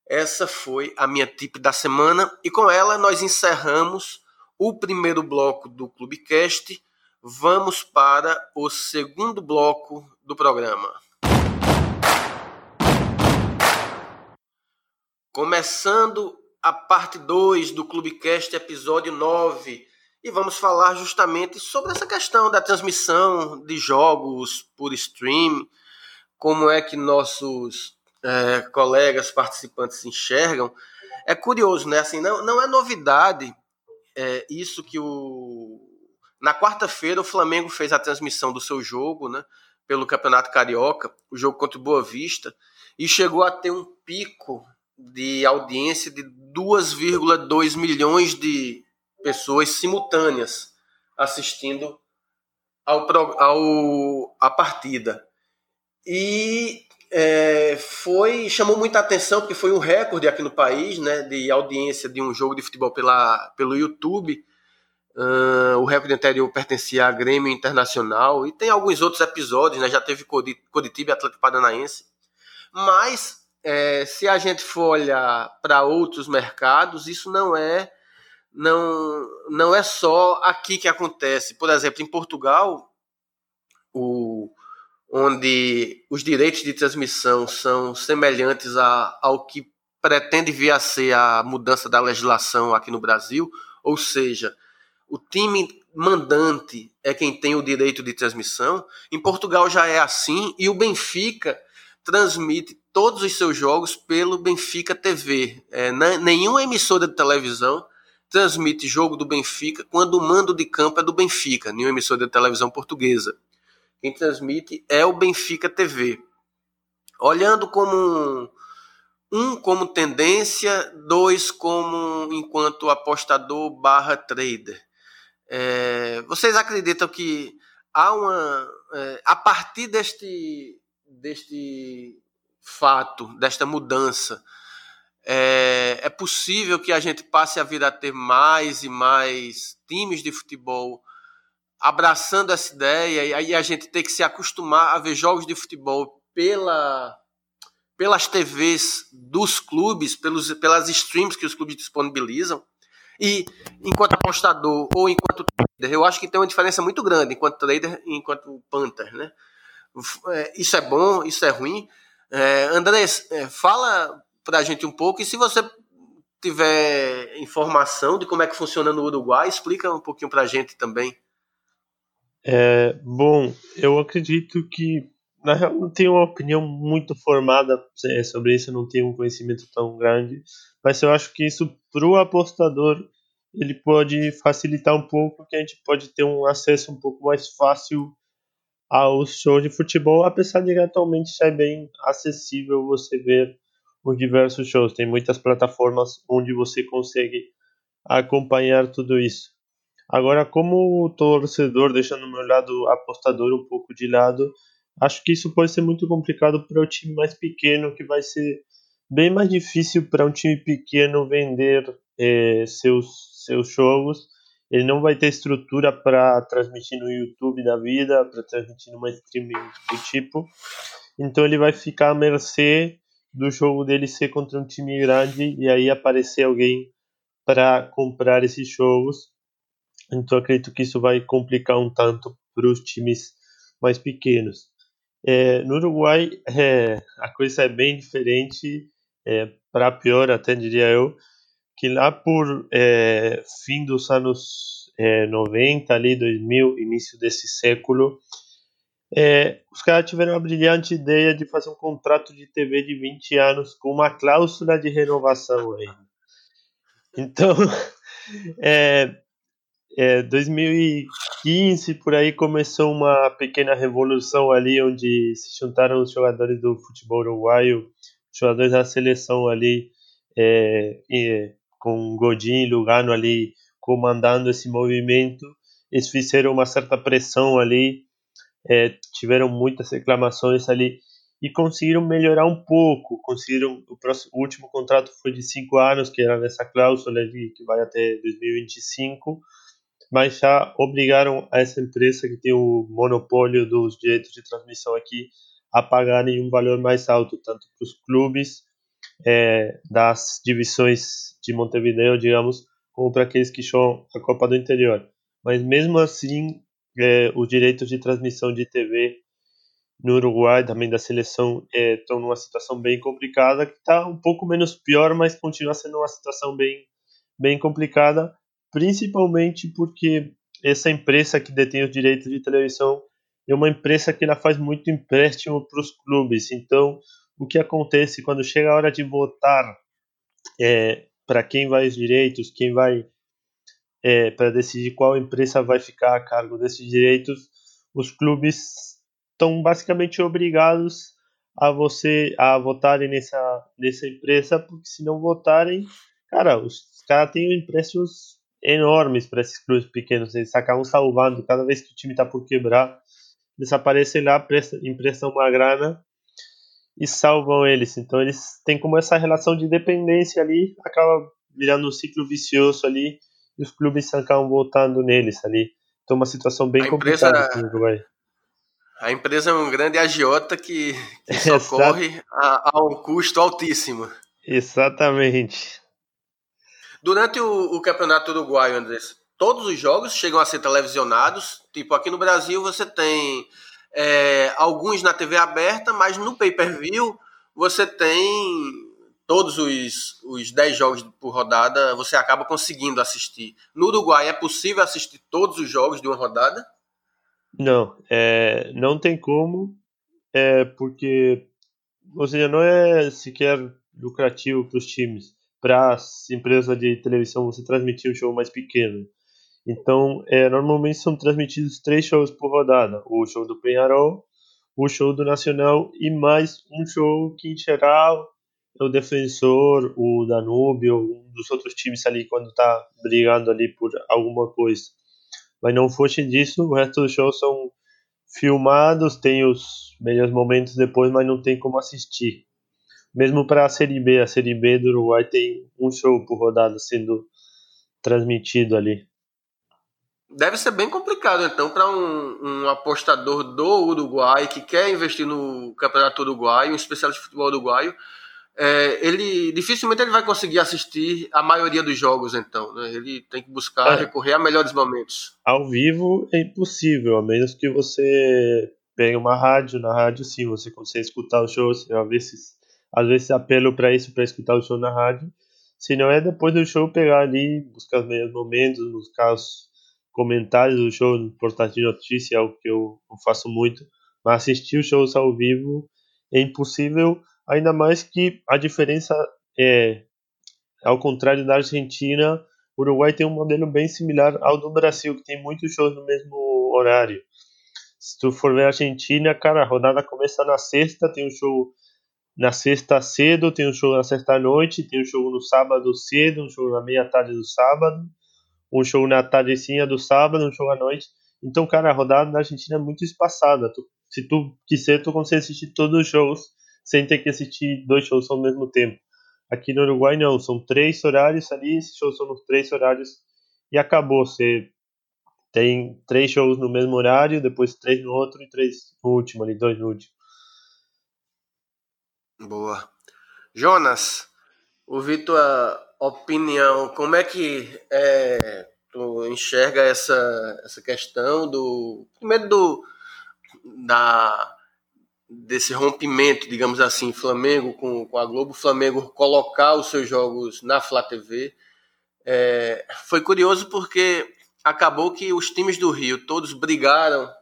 Essa foi a minha tip da semana e com ela nós encerramos o primeiro bloco do Clubecast. Vamos para o segundo bloco do programa. Começando a parte 2 do Clubecast, episódio 9, e vamos falar justamente sobre essa questão da transmissão de jogos por stream, como é que nossos é, colegas participantes enxergam. É curioso, né? Assim, não, não é novidade é, isso que o. Na quarta-feira, o Flamengo fez a transmissão do seu jogo, né? Pelo Campeonato Carioca, o jogo contra o Boa Vista, e chegou a ter um pico de audiência de 2,2 milhões de pessoas simultâneas assistindo ao, ao, a partida. E é, foi chamou muita atenção porque foi um recorde aqui no país, né, de audiência de um jogo de futebol pela, pelo YouTube. Uh, o recorde anterior pertencia à Grêmio Internacional e tem alguns outros episódios, né, já teve Curitiba e Atlético Paranaense. Mas é, se a gente for olhar para outros mercados, isso não é não não é só aqui que acontece. Por exemplo, em Portugal, o onde os direitos de transmissão são semelhantes a, ao que pretende vir a ser a mudança da legislação aqui no Brasil, ou seja, o time mandante é quem tem o direito de transmissão. Em Portugal já é assim e o Benfica transmite todos os seus jogos pelo Benfica TV. É, nenhuma emissora de televisão transmite jogo do Benfica quando o mando de campo é do Benfica, nenhuma emissora de televisão portuguesa. Quem transmite é o Benfica TV. Olhando como um, um como tendência, dois como enquanto apostador barra trader. É, vocês acreditam que há uma é, a partir deste deste fato, desta mudança, é, é possível que a gente passe a vir a ter mais e mais times de futebol abraçando essa ideia, e aí a gente tem que se acostumar a ver jogos de futebol pela, pelas TVs dos clubes, pelos, pelas streams que os clubes disponibilizam. E enquanto apostador ou enquanto trader, eu acho que tem uma diferença muito grande enquanto trader e enquanto Panther, né? É, isso é bom, isso é ruim. É, Andrés, é, fala pra gente um pouco e se você tiver informação de como é que funciona no Uruguai, explica um pouquinho pra gente também. É, bom, eu acredito que na real não tenho uma opinião muito formada é, sobre isso, não tenho um conhecimento tão grande, mas eu acho que isso para o apostador ele pode facilitar um pouco, que a gente pode ter um acesso um pouco mais fácil aos shows de futebol, apesar de que atualmente já é bem acessível você ver os diversos shows. Tem muitas plataformas onde você consegue acompanhar tudo isso. Agora, como torcedor, deixando o meu lado apostador um pouco de lado, acho que isso pode ser muito complicado para o time mais pequeno, que vai ser bem mais difícil para um time pequeno vender eh, seus, seus jogos. Ele não vai ter estrutura para transmitir no YouTube da vida, para transmitir numa streaming do tipo. Então ele vai ficar à mercê do jogo dele ser contra um time grande e aí aparecer alguém para comprar esses jogos então acredito que isso vai complicar um tanto para os times mais pequenos. É, no Uruguai, é, a coisa é bem diferente, é, para pior até diria eu, que lá por é, fim dos anos é, 90, ali 2000, início desse século, é, os caras tiveram a brilhante ideia de fazer um contrato de TV de 20 anos com uma cláusula de renovação aí. Então, é, é, 2015 por aí começou uma pequena revolução ali onde se juntaram os jogadores do futebol uruguaio, os jogadores da seleção ali, é, com Godin e Lugano ali comandando esse movimento. Eles fizeram uma certa pressão ali é, tiveram muitas reclamações ali e conseguiram melhorar um pouco. Conseguiram o, próximo, o último contrato foi de cinco anos, que era nessa cláusula ali que vai até 2025, mas já obrigaram a essa empresa que tem o monopólio dos direitos de transmissão aqui a pagarem um valor mais alto, tanto para os clubes é, das divisões de Montevideo, digamos, como para aqueles que jogam a Copa do Interior. Mas mesmo assim, é, os direitos de transmissão de TV no Uruguai, também da seleção, estão é, numa situação bem complicada, que está um pouco menos pior, mas continua sendo uma situação bem, bem complicada, principalmente porque essa empresa que detém os direitos de televisão é uma empresa que ela faz muito empréstimo para os clubes. Então, o que acontece quando chega a hora de votar é, para quem vai os direitos, quem vai é, para decidir qual empresa vai ficar a cargo desses direitos, os clubes estão basicamente obrigados a você a votarem nessa nessa empresa, porque se não votarem, cara, os caras têm empréstimos enormes para esses clubes pequenos, eles acabam salvando cada vez que o time está por quebrar, eles aparecem lá, emprestam uma grana e salvam eles. Então eles têm como essa relação de dependência ali, acaba virando um ciclo vicioso ali e os clubes acabam voltando neles ali. Então, uma situação bem a complicada empresa, Uruguai. A empresa é um grande agiota que, que socorre a, a, um custo altíssimo. Exatamente. Durante o, o campeonato uruguaio, Andrés, todos os jogos chegam a ser televisionados. Tipo, aqui no Brasil você tem é, alguns na TV aberta, mas no pay-per-view você tem todos os, os 10 jogos por rodada você acaba conseguindo assistir. No Uruguai é possível assistir todos os jogos de uma rodada? Não, é, não tem como, é porque ou seja, não é sequer lucrativo para os times, para as empresas de televisão você transmitir um show mais pequeno. Então, é, normalmente são transmitidos três shows por rodada: o show do Penharol, o show do Nacional e mais um show que em geral o defensor, o Danúbio, um dos outros times ali quando tá brigando ali por alguma coisa. Mas não fosse disso, o resto dos shows são filmados, tem os melhores momentos depois, mas não tem como assistir. Mesmo para a Série B, a Série B do Uruguai tem um show por rodada sendo transmitido ali. Deve ser bem complicado, então, para um, um, apostador do Uruguai que quer investir no Campeonato Uruguai, um especialista de futebol uruguaio, é, ele dificilmente ele vai conseguir assistir a maioria dos jogos, então. Né? Ele tem que buscar é. recorrer a melhores momentos. Ao vivo é impossível, a menos que você pegue uma rádio. Na rádio, sim, você consegue escutar o show. Às vezes, às vezes apelo para isso, para escutar o show na rádio. Se não é depois do show, pegar ali, buscar os melhores momentos, buscar os comentários do show no portal de notícia, é o que eu, eu faço muito. Mas assistir os shows ao vivo é impossível ainda mais que a diferença é, ao contrário da Argentina, o Uruguai tem um modelo bem similar ao do Brasil, que tem muitos shows no mesmo horário. Se tu for ver a Argentina, cara, a rodada começa na sexta, tem um show na sexta cedo, tem um show na sexta noite, tem um show no sábado cedo, um show na meia tarde do sábado, um show na tardecinha do sábado, um show à noite. Então, cara, a rodada da Argentina é muito espaçada. Tu, se tu quiser, tu consegue assistir todos os shows sem ter que assistir dois shows ao mesmo tempo. Aqui no Uruguai não, são três horários ali, esses shows são nos três horários e acabou. Você tem três shows no mesmo horário, depois três no outro e três no último ali, dois no último. Boa. Jonas, ouvi tua opinião. Como é que é, tu enxerga essa, essa questão do primeiro do da desse rompimento, digamos assim, Flamengo com, com a Globo, Flamengo colocar os seus jogos na Flá TV. É, foi curioso porque acabou que os times do Rio todos brigaram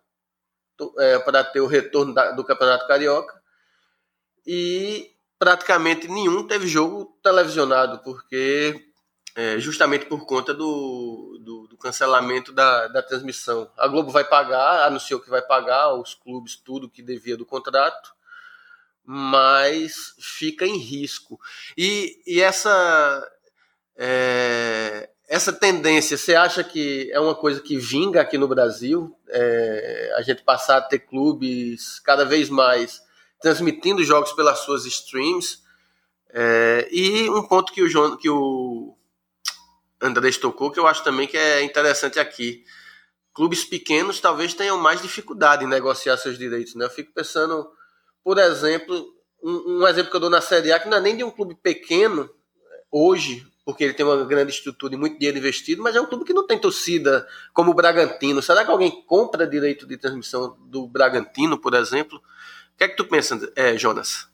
é, para ter o retorno da, do Campeonato Carioca e praticamente nenhum teve jogo televisionado, porque é, justamente por conta do, do, do cancelamento da, da, transmissão. A Globo vai pagar, anunciou que vai pagar os clubes tudo que devia do contrato, mas fica em risco. E, e essa, é, essa tendência, você acha que é uma coisa que vinga aqui no Brasil? É, a gente passar a ter clubes cada vez mais transmitindo jogos pelas suas streams. É, e um ponto que o, João, que o Andrés tocou, que eu acho também que é interessante aqui. Clubes pequenos talvez tenham mais dificuldade em negociar seus direitos. Né? Eu fico pensando, por exemplo, um, um exemplo que eu dou na Série A, que não é nem de um clube pequeno hoje, porque ele tem uma grande estrutura e muito dinheiro investido, mas é um clube que não tem torcida, como o Bragantino. Será que alguém compra direito de transmissão do Bragantino, por exemplo? Que é que tu pensa, é, Jonas?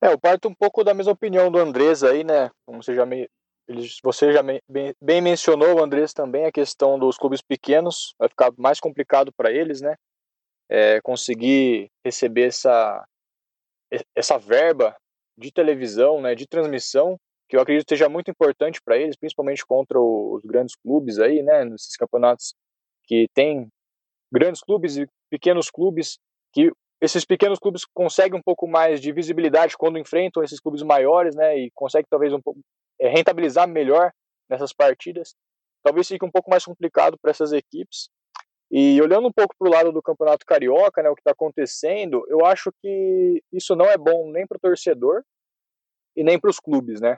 É, eu parto um pouco da mesma opinião do Andrés aí, né? Como você já, me, você já me, bem, bem, mencionou, o Andrés também, a questão dos clubes pequenos, vai ficar mais complicado para eles, né? É, conseguir receber essa, essa verba de televisão, né, de transmissão, que eu acredito seja muito importante para eles, principalmente contra os grandes clubes aí, né, nesses campeonatos que tem grandes clubes e pequenos clubes que esses pequenos clubes conseguem um pouco mais de visibilidade quando enfrentam esses clubes maiores, né, e conseguem talvez um pouco é, rentabilizar melhor nessas partidas. Talvez fique um pouco mais complicado para essas equipes. E olhando um pouco para o lado do Campeonato Carioca, né, o que está acontecendo, eu acho que isso não é bom nem para o torcedor e nem para os clubes, né?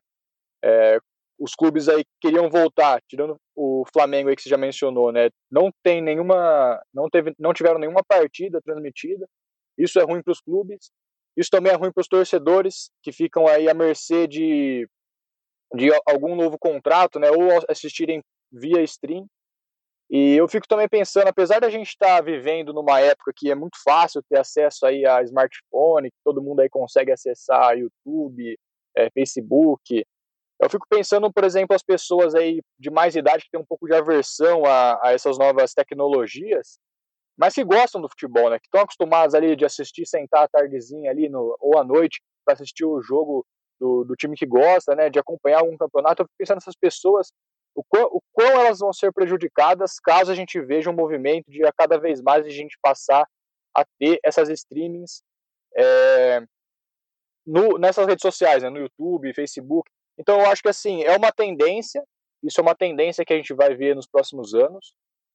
É, os clubes aí queriam voltar, tirando o Flamengo aí que você já mencionou, né? Não tem nenhuma, não teve, não tiveram nenhuma partida transmitida. Isso é ruim para os clubes. Isso também é ruim para os torcedores, que ficam aí à mercê de, de algum novo contrato, né? Ou assistirem via stream. E eu fico também pensando, apesar da gente estar tá vivendo numa época que é muito fácil ter acesso aí a smartphone, que todo mundo aí consegue acessar YouTube, é, Facebook, eu fico pensando, por exemplo, as pessoas aí de mais idade que têm um pouco de aversão a, a essas novas tecnologias, mas que gostam do futebol, né? Que estão acostumados ali de assistir, sentar à tardezinha ali no, ou à noite para assistir o jogo do, do, time que gosta, né? De acompanhar algum campeonato. Eu fico pensando nessas pessoas, o quão, o quão elas vão ser prejudicadas caso a gente veja um movimento de a cada vez mais a gente passar a ter essas streamings é, no, nessas redes sociais, né? No YouTube, Facebook. Então eu acho que assim é uma tendência. Isso é uma tendência que a gente vai ver nos próximos anos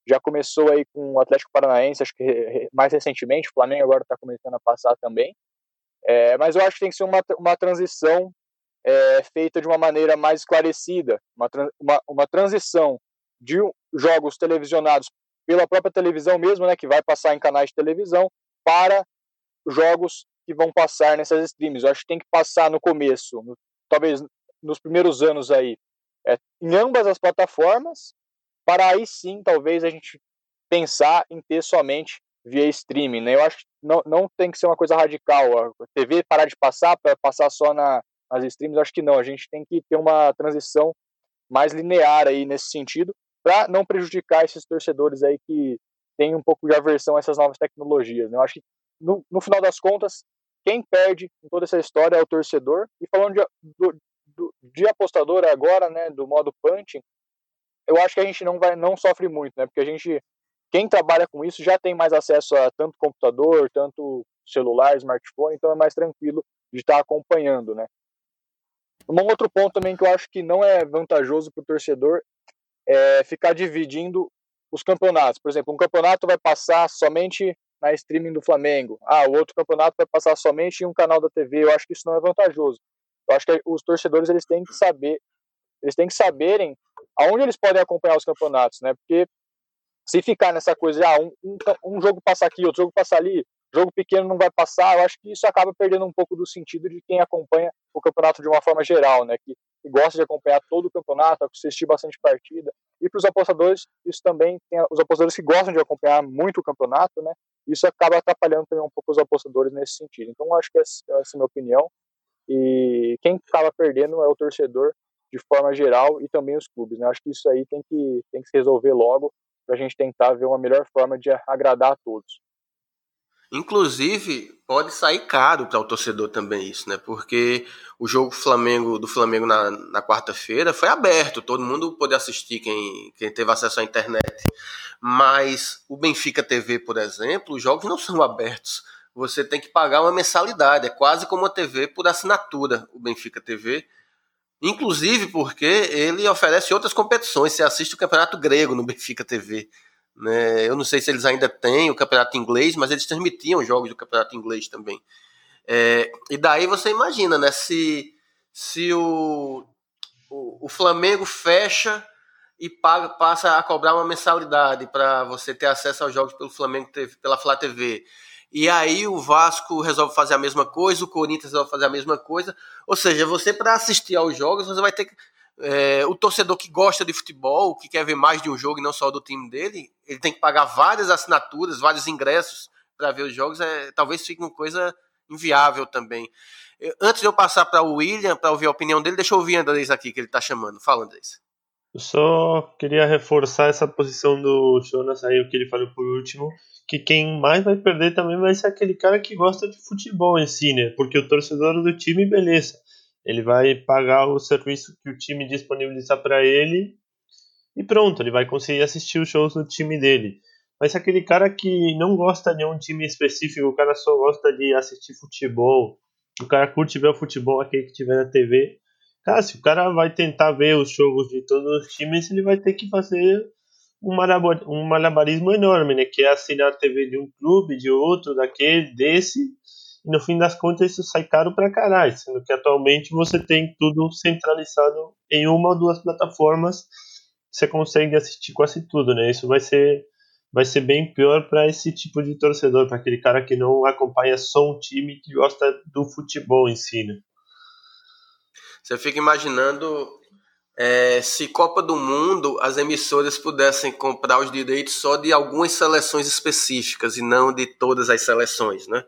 já começou aí com o Atlético Paranaense, acho que mais recentemente, o Flamengo agora está começando a passar também. É, mas eu acho que tem que ser uma, uma transição é, feita de uma maneira mais esclarecida, uma, uma, uma transição de jogos televisionados pela própria televisão mesmo, né, que vai passar em canais de televisão, para jogos que vão passar nessas streams. Eu acho que tem que passar no começo, no, talvez nos primeiros anos aí, é, em ambas as plataformas, para aí sim, talvez, a gente pensar em ter somente via streaming, né? Eu acho que não, não tem que ser uma coisa radical, a TV parar de passar para passar só na, nas streams, acho que não, a gente tem que ter uma transição mais linear aí nesse sentido, para não prejudicar esses torcedores aí que têm um pouco de aversão a essas novas tecnologias, né? Eu acho que no, no final das contas, quem perde em toda essa história é o torcedor, e falando de, do, do, de apostador agora, né, do modo punching, eu acho que a gente não vai não sofre muito, né? Porque a gente quem trabalha com isso já tem mais acesso a tanto computador, tanto celular, smartphone, então é mais tranquilo de estar acompanhando, né? Um outro ponto também que eu acho que não é vantajoso para o torcedor é ficar dividindo os campeonatos. Por exemplo, um campeonato vai passar somente na streaming do Flamengo. Ah, o outro campeonato vai passar somente em um canal da TV. Eu acho que isso não é vantajoso. Eu acho que os torcedores eles têm que saber, eles têm que saberem aonde eles podem acompanhar os campeonatos, né? Porque se ficar nessa coisa, ah, um, um, um jogo passa aqui, outro jogo passa ali, jogo pequeno não vai passar, eu acho que isso acaba perdendo um pouco do sentido de quem acompanha o campeonato de uma forma geral, né? Que, que gosta de acompanhar todo o campeonato, assistir bastante partida. E para os apostadores, isso também tem os apostadores que gostam de acompanhar muito o campeonato, né? Isso acaba atrapalhando também um pouco os apostadores nesse sentido. Então, acho que essa, essa é a minha opinião. E quem acaba perdendo é o torcedor de forma geral e também os clubes. Né? Acho que isso aí tem que, tem que se resolver logo para a gente tentar ver uma melhor forma de agradar a todos. Inclusive, pode sair caro para o torcedor também isso, né? Porque o jogo Flamengo do Flamengo na, na quarta-feira foi aberto, todo mundo pôde assistir, quem, quem teve acesso à internet. Mas o Benfica TV, por exemplo, os jogos não são abertos. Você tem que pagar uma mensalidade, é quase como uma TV por assinatura, o Benfica TV. Inclusive porque ele oferece outras competições. Você assiste o Campeonato Grego no Benfica TV. Né? Eu não sei se eles ainda têm o campeonato inglês, mas eles transmitiam jogos do campeonato inglês também. É, e daí você imagina, né? Se, se o, o, o Flamengo fecha e paga, passa a cobrar uma mensalidade para você ter acesso aos jogos pelo Flamengo TV, pela Flá TV. E aí o Vasco resolve fazer a mesma coisa, o Corinthians resolve fazer a mesma coisa. Ou seja, você para assistir aos jogos, você vai ter que é, o torcedor que gosta de futebol, que quer ver mais de um jogo e não só do time dele, ele tem que pagar várias assinaturas, vários ingressos para ver os jogos. É, talvez fique uma coisa inviável também. Antes de eu passar para o William, para ouvir a opinião dele, deixa eu ouvir Andrés aqui, que ele está chamando. Fala, Andrés. Eu só queria reforçar essa posição do Jonas aí, o que ele falou por último, que quem mais vai perder também vai ser aquele cara que gosta de futebol em si, né? Porque o torcedor do time, beleza ele vai pagar o serviço que o time disponibiliza para ele e pronto, ele vai conseguir assistir os shows do time dele. Mas aquele cara que não gosta de um time específico, o cara só gosta de assistir futebol, o cara curte ver o futebol aquele que tiver na TV. Cara, se o cara vai tentar ver os jogos de todos os times, ele vai ter que fazer um, um malabarismo enorme, né? Que é assinar a TV de um clube, de outro, daquele, desse, e no fim das contas isso sai caro pra caralho, sendo que atualmente você tem tudo centralizado em uma ou duas plataformas, você consegue assistir quase tudo, né? Isso vai ser vai ser bem pior para esse tipo de torcedor, para aquele cara que não acompanha só um time que gosta do futebol em si, né? Você fica imaginando é, se Copa do Mundo as emissoras pudessem comprar os direitos só de algumas seleções específicas e não de todas as seleções, né?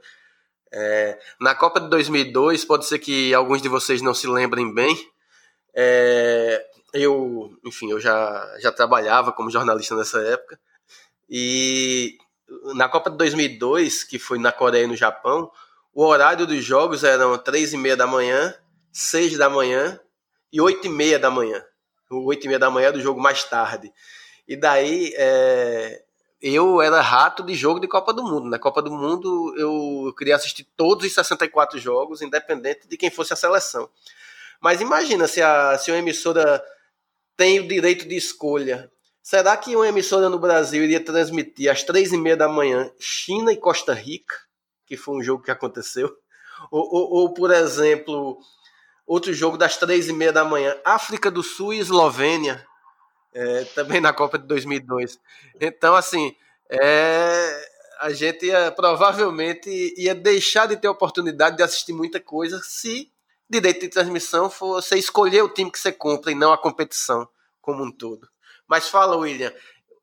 É, na Copa de 2002, pode ser que alguns de vocês não se lembrem bem. É, eu, enfim, eu já, já trabalhava como jornalista nessa época. E na Copa de 2002, que foi na Coreia e no Japão, o horário dos jogos eram 3 e meia da manhã, 6 da manhã e 8 e meia da manhã. O 8 e meia da manhã do jogo mais tarde. E daí é, eu era rato de jogo de Copa do Mundo. Na Copa do Mundo eu queria assistir todos os 64 jogos, independente de quem fosse a seleção. Mas imagina se, a, se uma emissora tem o direito de escolha. Será que uma emissora no Brasil iria transmitir às três e meia da manhã China e Costa Rica, que foi um jogo que aconteceu? Ou, ou, ou por exemplo, outro jogo das três e meia da manhã, África do Sul e Eslovênia, é, também na Copa de 2002. Então, assim, é, a gente ia, provavelmente ia deixar de ter oportunidade de assistir muita coisa se direito de transmissão fosse escolher o time que você compra e não a competição como um todo. Mas fala, William,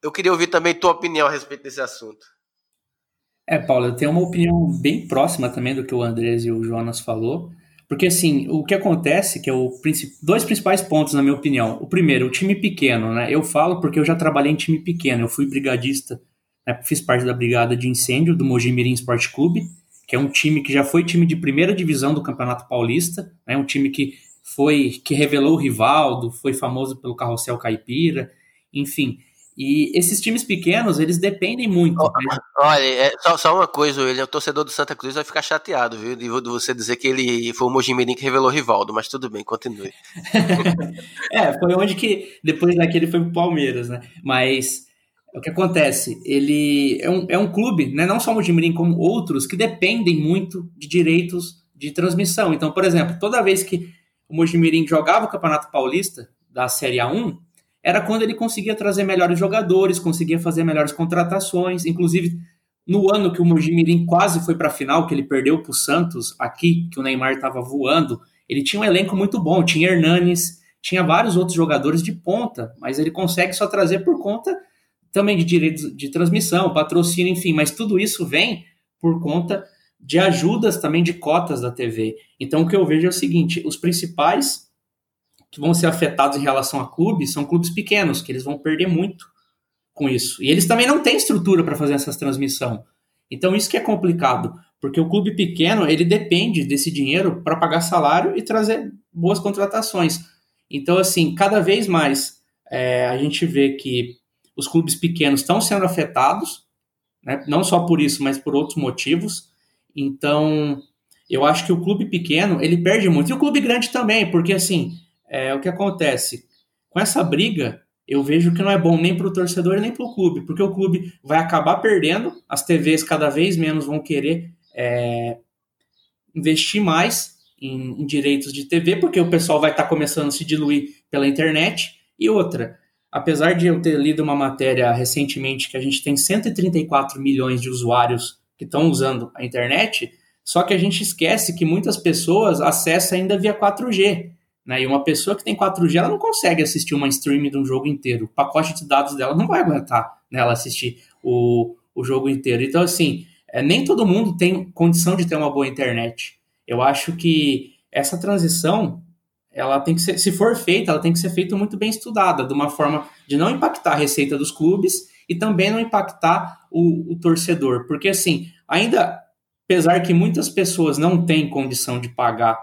eu queria ouvir também tua opinião a respeito desse assunto. É, Paulo, eu tenho uma opinião bem próxima também do que o Andrés e o Jonas falou. Porque, assim, o que acontece, que é o dois principais pontos, na minha opinião. O primeiro, o time pequeno, né? Eu falo porque eu já trabalhei em time pequeno. Eu fui brigadista, né? fiz parte da brigada de incêndio do Mojimirim Esporte Clube, que é um time que já foi time de primeira divisão do Campeonato Paulista, né? Um time que foi que revelou o Rivaldo, foi famoso pelo Carrossel Caipira, enfim. E esses times pequenos, eles dependem muito. Né? Olha, é, só, só, uma coisa, ele é o torcedor do Santa Cruz vai ficar chateado, viu? De, você dizer que ele foi o Mojimirim que revelou o Rivaldo, mas tudo bem, continue. é, foi onde que, depois daquele foi pro Palmeiras, né? Mas o que acontece? Ele é um, é um clube, né, não só o Mojimirim, como outros, que dependem muito de direitos de transmissão. Então, por exemplo, toda vez que o Mojimirim jogava o Campeonato Paulista da Série A1, era quando ele conseguia trazer melhores jogadores, conseguia fazer melhores contratações, inclusive no ano que o Mojimirim quase foi para a final, que ele perdeu para o Santos aqui, que o Neymar estava voando, ele tinha um elenco muito bom, tinha Hernanes, tinha vários outros jogadores de ponta, mas ele consegue só trazer por conta também de direitos de transmissão, patrocínio, enfim, mas tudo isso vem por conta de ajudas também de cotas da TV. Então o que eu vejo é o seguinte: os principais que vão ser afetados em relação a clubes são clubes pequenos, que eles vão perder muito com isso. E eles também não têm estrutura para fazer essa transmissão. Então isso que é complicado, porque o clube pequeno ele depende desse dinheiro para pagar salário e trazer boas contratações. Então assim, cada vez mais é, a gente vê que os clubes pequenos estão sendo afetados, né? não só por isso, mas por outros motivos. Então eu acho que o clube pequeno ele perde muito e o clube grande também, porque assim é, o que acontece com essa briga eu vejo que não é bom nem para o torcedor nem para o clube, porque o clube vai acabar perdendo, as TVs cada vez menos vão querer é, investir mais em, em, direitos de TV, porque o pessoal vai estar tá começando a se diluir pela internet. E outra, apesar de eu ter lido uma matéria recentemente que a gente tem 134 milhões de usuários que estão usando a internet, só que a gente esquece que muitas pessoas acessam ainda via 4G. Né? E uma pessoa que tem 4G, ela não consegue assistir uma stream de um jogo inteiro. O pacote de dados dela não vai aguentar né, ela assistir o, o jogo inteiro. Então, assim, é, nem todo mundo tem condição de ter uma boa internet. Eu acho que essa transição, ela tem que ser, se for feita, ela tem que ser feita muito bem estudada, de uma forma de não impactar a receita dos clubes e também não impactar o, o torcedor. Porque, assim, ainda, apesar que muitas pessoas não têm condição de pagar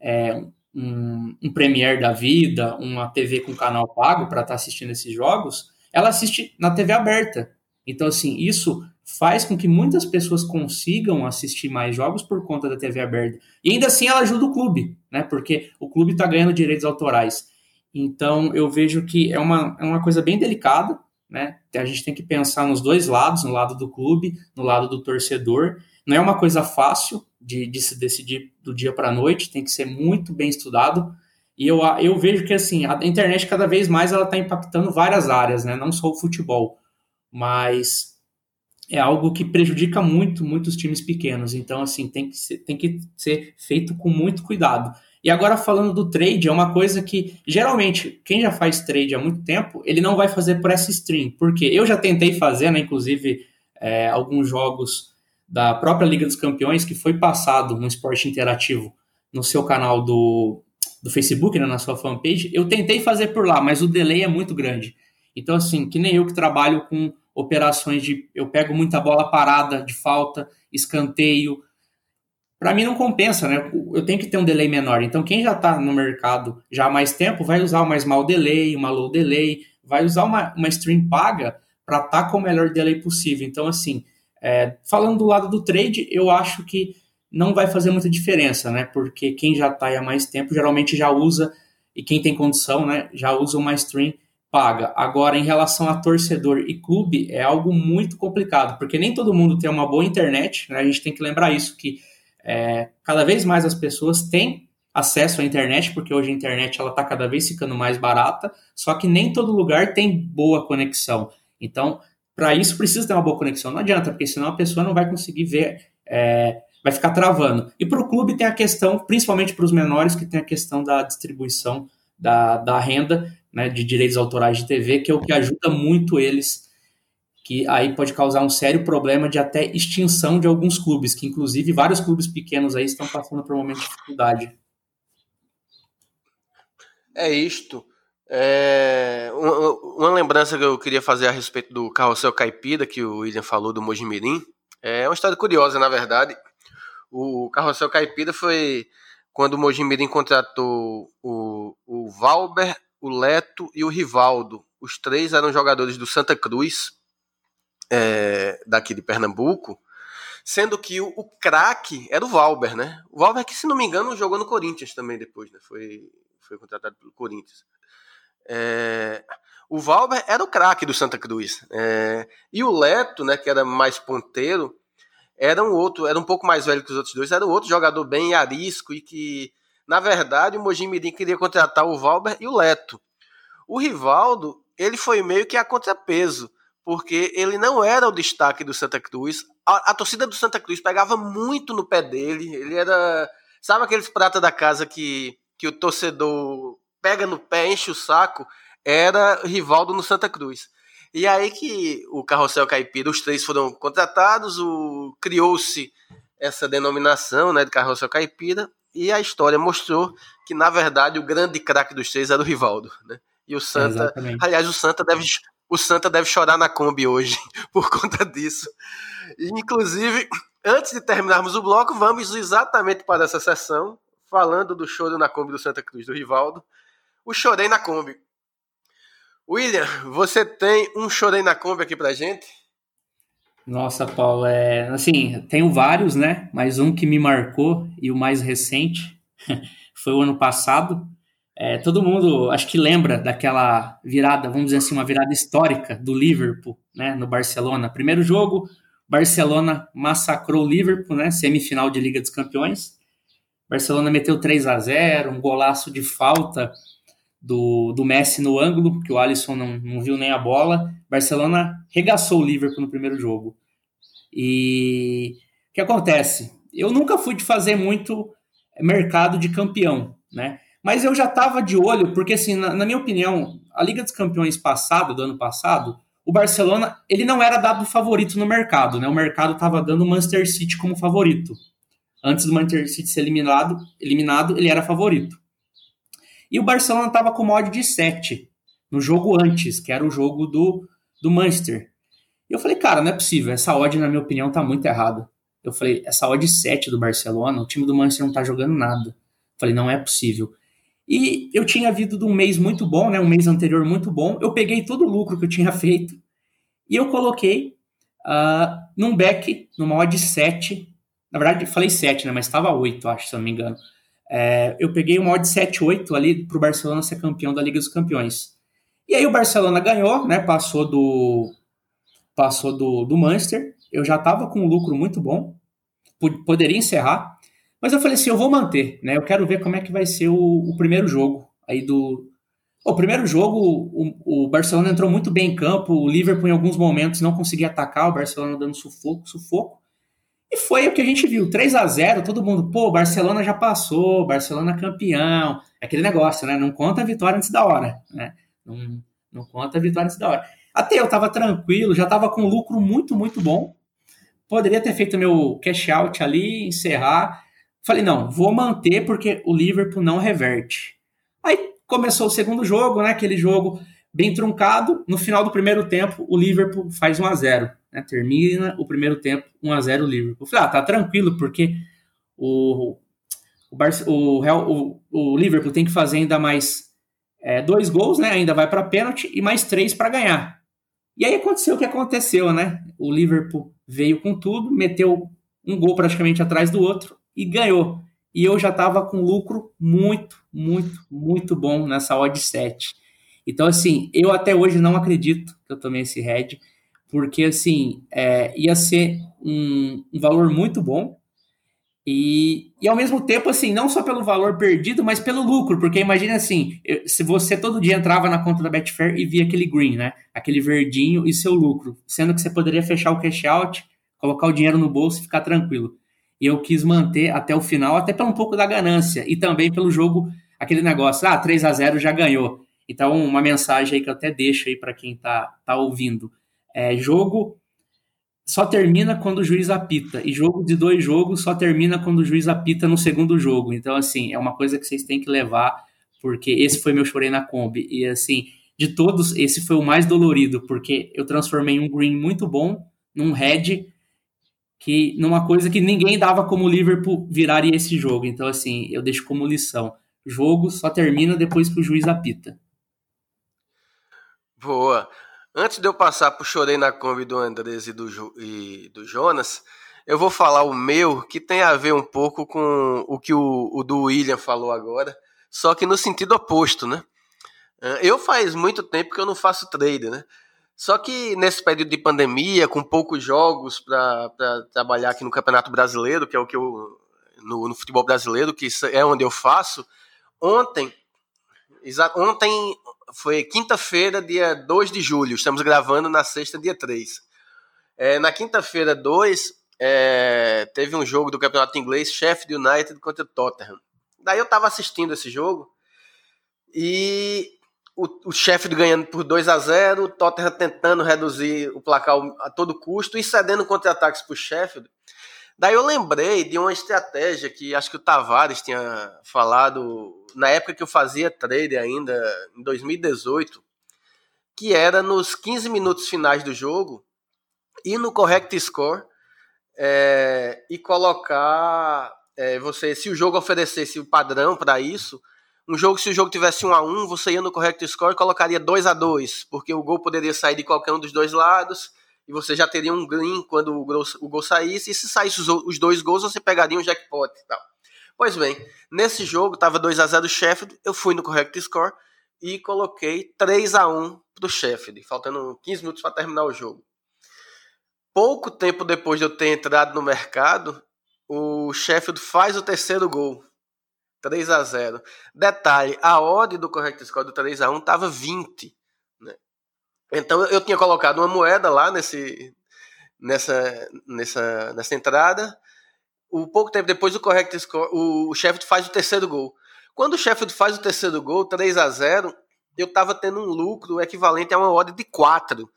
é, um, um da vida, uma TV com canal pago para estar tá assistindo esses jogos, ela assiste na TV aberta. Então, assim, isso faz com que muitas pessoas consigam assistir mais jogos por conta da TV aberta. E ainda assim ela ajuda o clube, né? Porque o clube está ganhando direitos autorais. Então, eu vejo que é uma, é uma coisa bem delicada, né? A gente tem que pensar nos dois lados, no lado do clube, no lado do torcedor. Não é uma coisa fácil de, de se decidir do dia para a noite, tem que ser muito bem estudado. E eu, eu vejo que assim, a internet cada vez mais ela está impactando várias áreas, né? não só o futebol, mas é algo que prejudica muito, muitos times pequenos. Então, assim, tem que ser, tem que ser feito com muito cuidado. E agora falando do trade, é uma coisa que geralmente quem já faz trade há muito tempo, ele não vai fazer por essa stream, porque eu já tentei fazer, né, inclusive é, alguns jogos da própria Liga dos Campeões, que foi passado no esporte interativo no seu canal do, do Facebook, né, na sua fanpage, eu tentei fazer por lá, mas o delay é muito grande. Então, assim, que nem eu que trabalho com operações de. Eu pego muita bola parada de falta, escanteio. Para mim não compensa, né? Eu tenho que ter um delay menor. Então, quem já está no mercado já há mais tempo vai usar uma small delay, uma low delay, vai usar uma, uma stream paga para estar tá com o melhor delay possível. Então, assim, é, falando do lado do trade, eu acho que não vai fazer muita diferença, né? Porque quem já está há mais tempo geralmente já usa, e quem tem condição, né, já usa uma stream paga. Agora, em relação a torcedor e clube, é algo muito complicado, porque nem todo mundo tem uma boa internet, né? A gente tem que lembrar isso, que é, cada vez mais as pessoas têm acesso à internet, porque hoje a internet ela está cada vez ficando mais barata, só que nem todo lugar tem boa conexão. Então, para isso precisa ter uma boa conexão. Não adianta, porque senão a pessoa não vai conseguir ver, é, vai ficar travando. E para o clube tem a questão, principalmente para os menores, que tem a questão da distribuição da, da renda né, de direitos autorais de TV, que é o que ajuda muito eles, que aí pode causar um sério problema de até extinção de alguns clubes, que inclusive vários clubes pequenos aí estão passando por um momento de dificuldade. É isto. É, uma, lembrança que eu queria fazer a respeito do carrossel caipira, que o William falou do Mojimirim, é uma história curiosa, na verdade. O carrossel caipira foi quando o Mojimirim contratou o, o Valber, o Leto e o Rivaldo. Os três eram jogadores do Santa Cruz, é, daqui de Pernambuco, sendo que o, o craque era o Valber, né? O Valber que, se não me engano, jogou no Corinthians também depois, né? Foi, foi contratado pelo Corinthians. É, o Valber era o craque do Santa Cruz. É, e o Leto, né, que era mais ponteiro, era um outro, era um pouco mais velho que os outros dois, era outro jogador bem arisco e que, na verdade, o Mojim Mirim queria contratar o Valber e o Leto. O Rivaldo, ele foi meio que a contrapeso, porque ele não era o destaque do Santa Cruz. A, a torcida do Santa Cruz pegava muito no pé dele. Ele era, sabe aqueles prata da casa que que o torcedor pega no pé, enche o saco, era Rivaldo no Santa Cruz. E aí que o Carrossel Caipira, os três foram contratados, o criou-se essa denominação né, de Carrossel Caipira, e a história mostrou que, na verdade, o grande craque dos três era o Rivaldo. Né? E o Santa. Exatamente. Aliás, o Santa deve. O Santa deve chorar na Kombi hoje por conta disso. E, inclusive, antes de terminarmos o bloco, vamos exatamente para essa sessão, falando do choro na Kombi do Santa Cruz do Rivaldo. O Chorei na Kombi. William, você tem um Chorei na Kombi aqui pra gente? Nossa, Paulo, é assim, tenho vários, né? Mas um que me marcou e o mais recente foi o ano passado. É, todo mundo acho que lembra daquela virada, vamos dizer assim, uma virada histórica do Liverpool, né? No Barcelona. Primeiro jogo, Barcelona massacrou o Liverpool, né? Semifinal de Liga dos Campeões. Barcelona meteu 3 a 0 um golaço de falta do, do Messi no ângulo, porque o Alisson não, não viu nem a bola. Barcelona regaçou o Liverpool no primeiro jogo. E o que acontece? Eu nunca fui de fazer muito mercado de campeão, né? Mas eu já estava de olho, porque assim, na, na, minha opinião, a Liga dos Campeões passada, do ano passado, o Barcelona, ele não era dado favorito no mercado, né? O mercado estava dando o Manchester City como favorito. Antes do Manchester City ser eliminado, eliminado ele era favorito. E o Barcelona estava com mod de 7 no jogo antes, que era o jogo do, do Manchester. E eu falei, cara, não é possível, essa odd, na minha opinião, tá muito errada. Eu falei, essa odd 7 do Barcelona, o time do Manchester não tá jogando nada. Eu falei, não é possível. E eu tinha vindo de um mês muito bom, né? Um mês anterior muito bom. Eu peguei todo o lucro que eu tinha feito e eu coloquei uh, num back, numa odd 7. Na verdade, falei 7, né? Mas estava 8, acho, se eu não me engano. É, eu peguei uma odd 7-8 ali para o Barcelona ser campeão da Liga dos Campeões. E aí o Barcelona ganhou, né? Passou do passou do, do Manchester. Eu já estava com um lucro muito bom, poderia encerrar, mas eu falei assim, eu vou manter, né? Eu quero ver como é que vai ser o, o primeiro jogo aí do o primeiro jogo, o, o, Barcelona entrou muito bem em campo, o Liverpool em alguns momentos não conseguia atacar, o Barcelona dando sufoco, sufoco. E foi o que a gente viu, 3 a 0 todo mundo, pô, Barcelona já passou, Barcelona campeão. É aquele negócio, né? Não conta a vitória antes da hora, né? Não, não conta a vitória antes da hora. Até eu tava tranquilo, já tava com lucro muito, muito bom. Poderia ter feito meu cash out ali, encerrar. Falei, não, vou manter porque o Liverpool não reverte. Aí começou o segundo jogo, né? Aquele jogo bem truncado. No final do primeiro tempo, o Liverpool faz 1 a 0 né? Termina o primeiro tempo 1 a 0 o Liverpool. Falei, ah, tá tranquilo, porque o, o, o, o, o Liverpool tem que fazer ainda mais é, dois gols, né? Ainda vai para pênalti e mais três para ganhar. E aí aconteceu o que aconteceu, né? O Liverpool veio com tudo, meteu um gol praticamente atrás do outro e ganhou. E eu já estava com lucro muito, muito, muito bom nessa odd 7. Então, assim, eu até hoje não acredito que eu tomei esse head porque assim é, ia ser um, um, valor muito bom. E, e ao mesmo tempo assim não só pelo valor perdido mas pelo lucro. Porque imagina assim se você todo dia entrava na conta da Betfair e via aquele green né? Aquele verdinho e seu lucro. Sendo que você poderia fechar o cash out colocar o dinheiro no bolso e ficar tranquilo. E eu quis manter até o final até pelo um pouco da ganância. E também pelo jogo aquele negócio ah 3 a 0 já ganhou. Então uma mensagem aí que eu até deixo aí para quem tá tá ouvindo é, jogo só termina quando o juiz apita. E jogo de dois jogos só termina quando o juiz apita no segundo jogo. Então, assim, é uma coisa que vocês têm que levar, porque esse foi meu chorei na Kombi. E, assim, de todos, esse foi o mais dolorido, porque eu transformei um green muito bom num red, que numa coisa que ninguém dava como o Liverpool viraria esse jogo. Então, assim, eu deixo como lição. Jogo só termina depois que o juiz apita. Boa. Antes de eu passar pro Chorei na Kombi do Andrés e do, e do Jonas, eu vou falar o meu, que tem a ver um pouco com o que o, o do William falou agora, só que no sentido oposto, né? Eu faz muito tempo que eu não faço trade, né? Só que nesse período de pandemia, com poucos jogos para trabalhar aqui no Campeonato Brasileiro, que é o que eu. No, no futebol brasileiro, que é onde eu faço, ontem, ontem foi quinta-feira, dia 2 de julho. Estamos gravando na sexta, dia 3. É, na quinta-feira, 2, é, teve um jogo do campeonato inglês, Sheffield United contra Tottenham. Daí eu estava assistindo esse jogo E o, o Sheffield ganhando por 2 a 0 o Tottenham tentando reduzir o placar a todo custo e cedendo contra-ataques para o Sheffield. Daí eu lembrei de uma estratégia que acho que o Tavares tinha falado na época que eu fazia trade ainda, em 2018, que era nos 15 minutos finais do jogo, ir no correct score é, e colocar é, você, se o jogo oferecesse o padrão para isso, um jogo, se o jogo tivesse 1 a 1 você ia no correct score e colocaria 2 a 2 porque o gol poderia sair de qualquer um dos dois lados, e você já teria um green quando o gol, o gol saísse, e se saísse os, os dois gols, você pegaria um jackpot e tal. Pois bem, nesse jogo, estava 2 a 0 Sheffield, eu fui no correct score e coloquei 3 a 1 pro Sheffield, faltando 15 minutos para terminar o jogo. Pouco tempo depois de eu ter entrado no mercado, o Sheffield faz o terceiro gol. 3 a 0 Detalhe, a odd do correct score do 3 a 1 estava 20. Então eu tinha colocado uma moeda lá nesse, nessa, nessa, nessa entrada. O pouco tempo depois o correct score, o Sheffield faz o terceiro gol. Quando o Sheffield faz o terceiro gol, 3 a 0 eu estava tendo um lucro equivalente a uma odd de 4.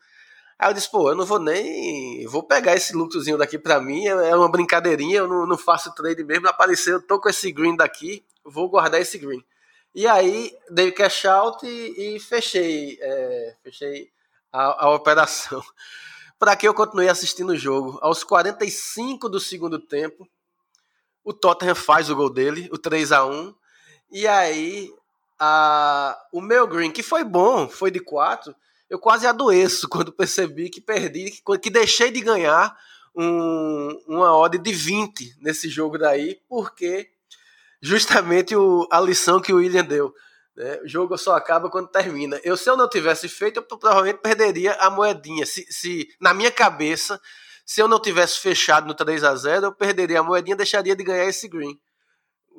Aí eu disse, pô, eu não vou nem. Vou pegar esse lucrozinho daqui para mim, é, é uma brincadeirinha, eu não, não faço trade mesmo. Apareceu, eu tô com esse green daqui, vou guardar esse green. E aí dei cash out e, e fechei, é, fechei a, a operação. Para que eu continuei assistindo o jogo. Aos 45 do segundo tempo, o Tottenham faz o gol dele, o 3 a 1 E aí, a, o meu green, que foi bom, foi de 4, eu quase adoeço quando percebi que perdi, que, que deixei de ganhar um, uma odd de 20 nesse jogo daí, porque justamente o, a lição que o William deu. Né? O jogo só acaba quando termina. Eu, se eu não tivesse feito, eu provavelmente perderia a moedinha. Se, se na minha cabeça, se eu não tivesse fechado no 3 a 0 eu perderia a moedinha, deixaria de ganhar esse green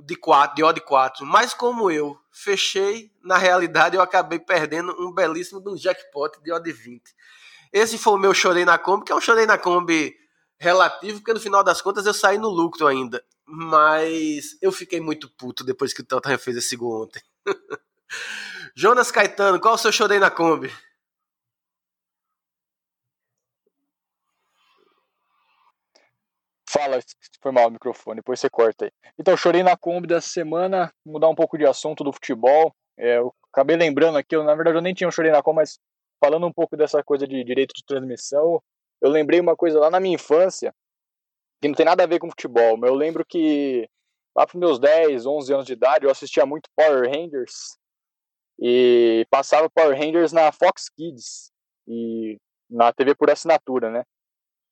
de 4, de odd 4. Mas como eu fechei, na realidade eu acabei perdendo um belíssimo de um jackpot de odd 20. Esse foi o meu chorei na Kombi, que é um chorei na Kombi relativo, porque no final das contas eu saí no lucro ainda. Mas eu fiquei muito puto depois que o Tottenham fez esse gol ontem. Jonas Caetano, qual o seu chorei na Kombi? Fala, foi mal o microfone, depois você corta aí. Então, chorei na Kombi dessa semana, mudar um pouco de assunto do futebol. É, eu acabei lembrando aqui, eu, na verdade eu nem tinha um chorei na Kombi, mas falando um pouco dessa coisa de direito de transmissão, eu lembrei uma coisa lá na minha infância, que não tem nada a ver com futebol, mas eu lembro que lá para meus 10, 11 anos de idade, eu assistia muito Power Rangers e passava Power Rangers na Fox Kids e na TV por assinatura, né?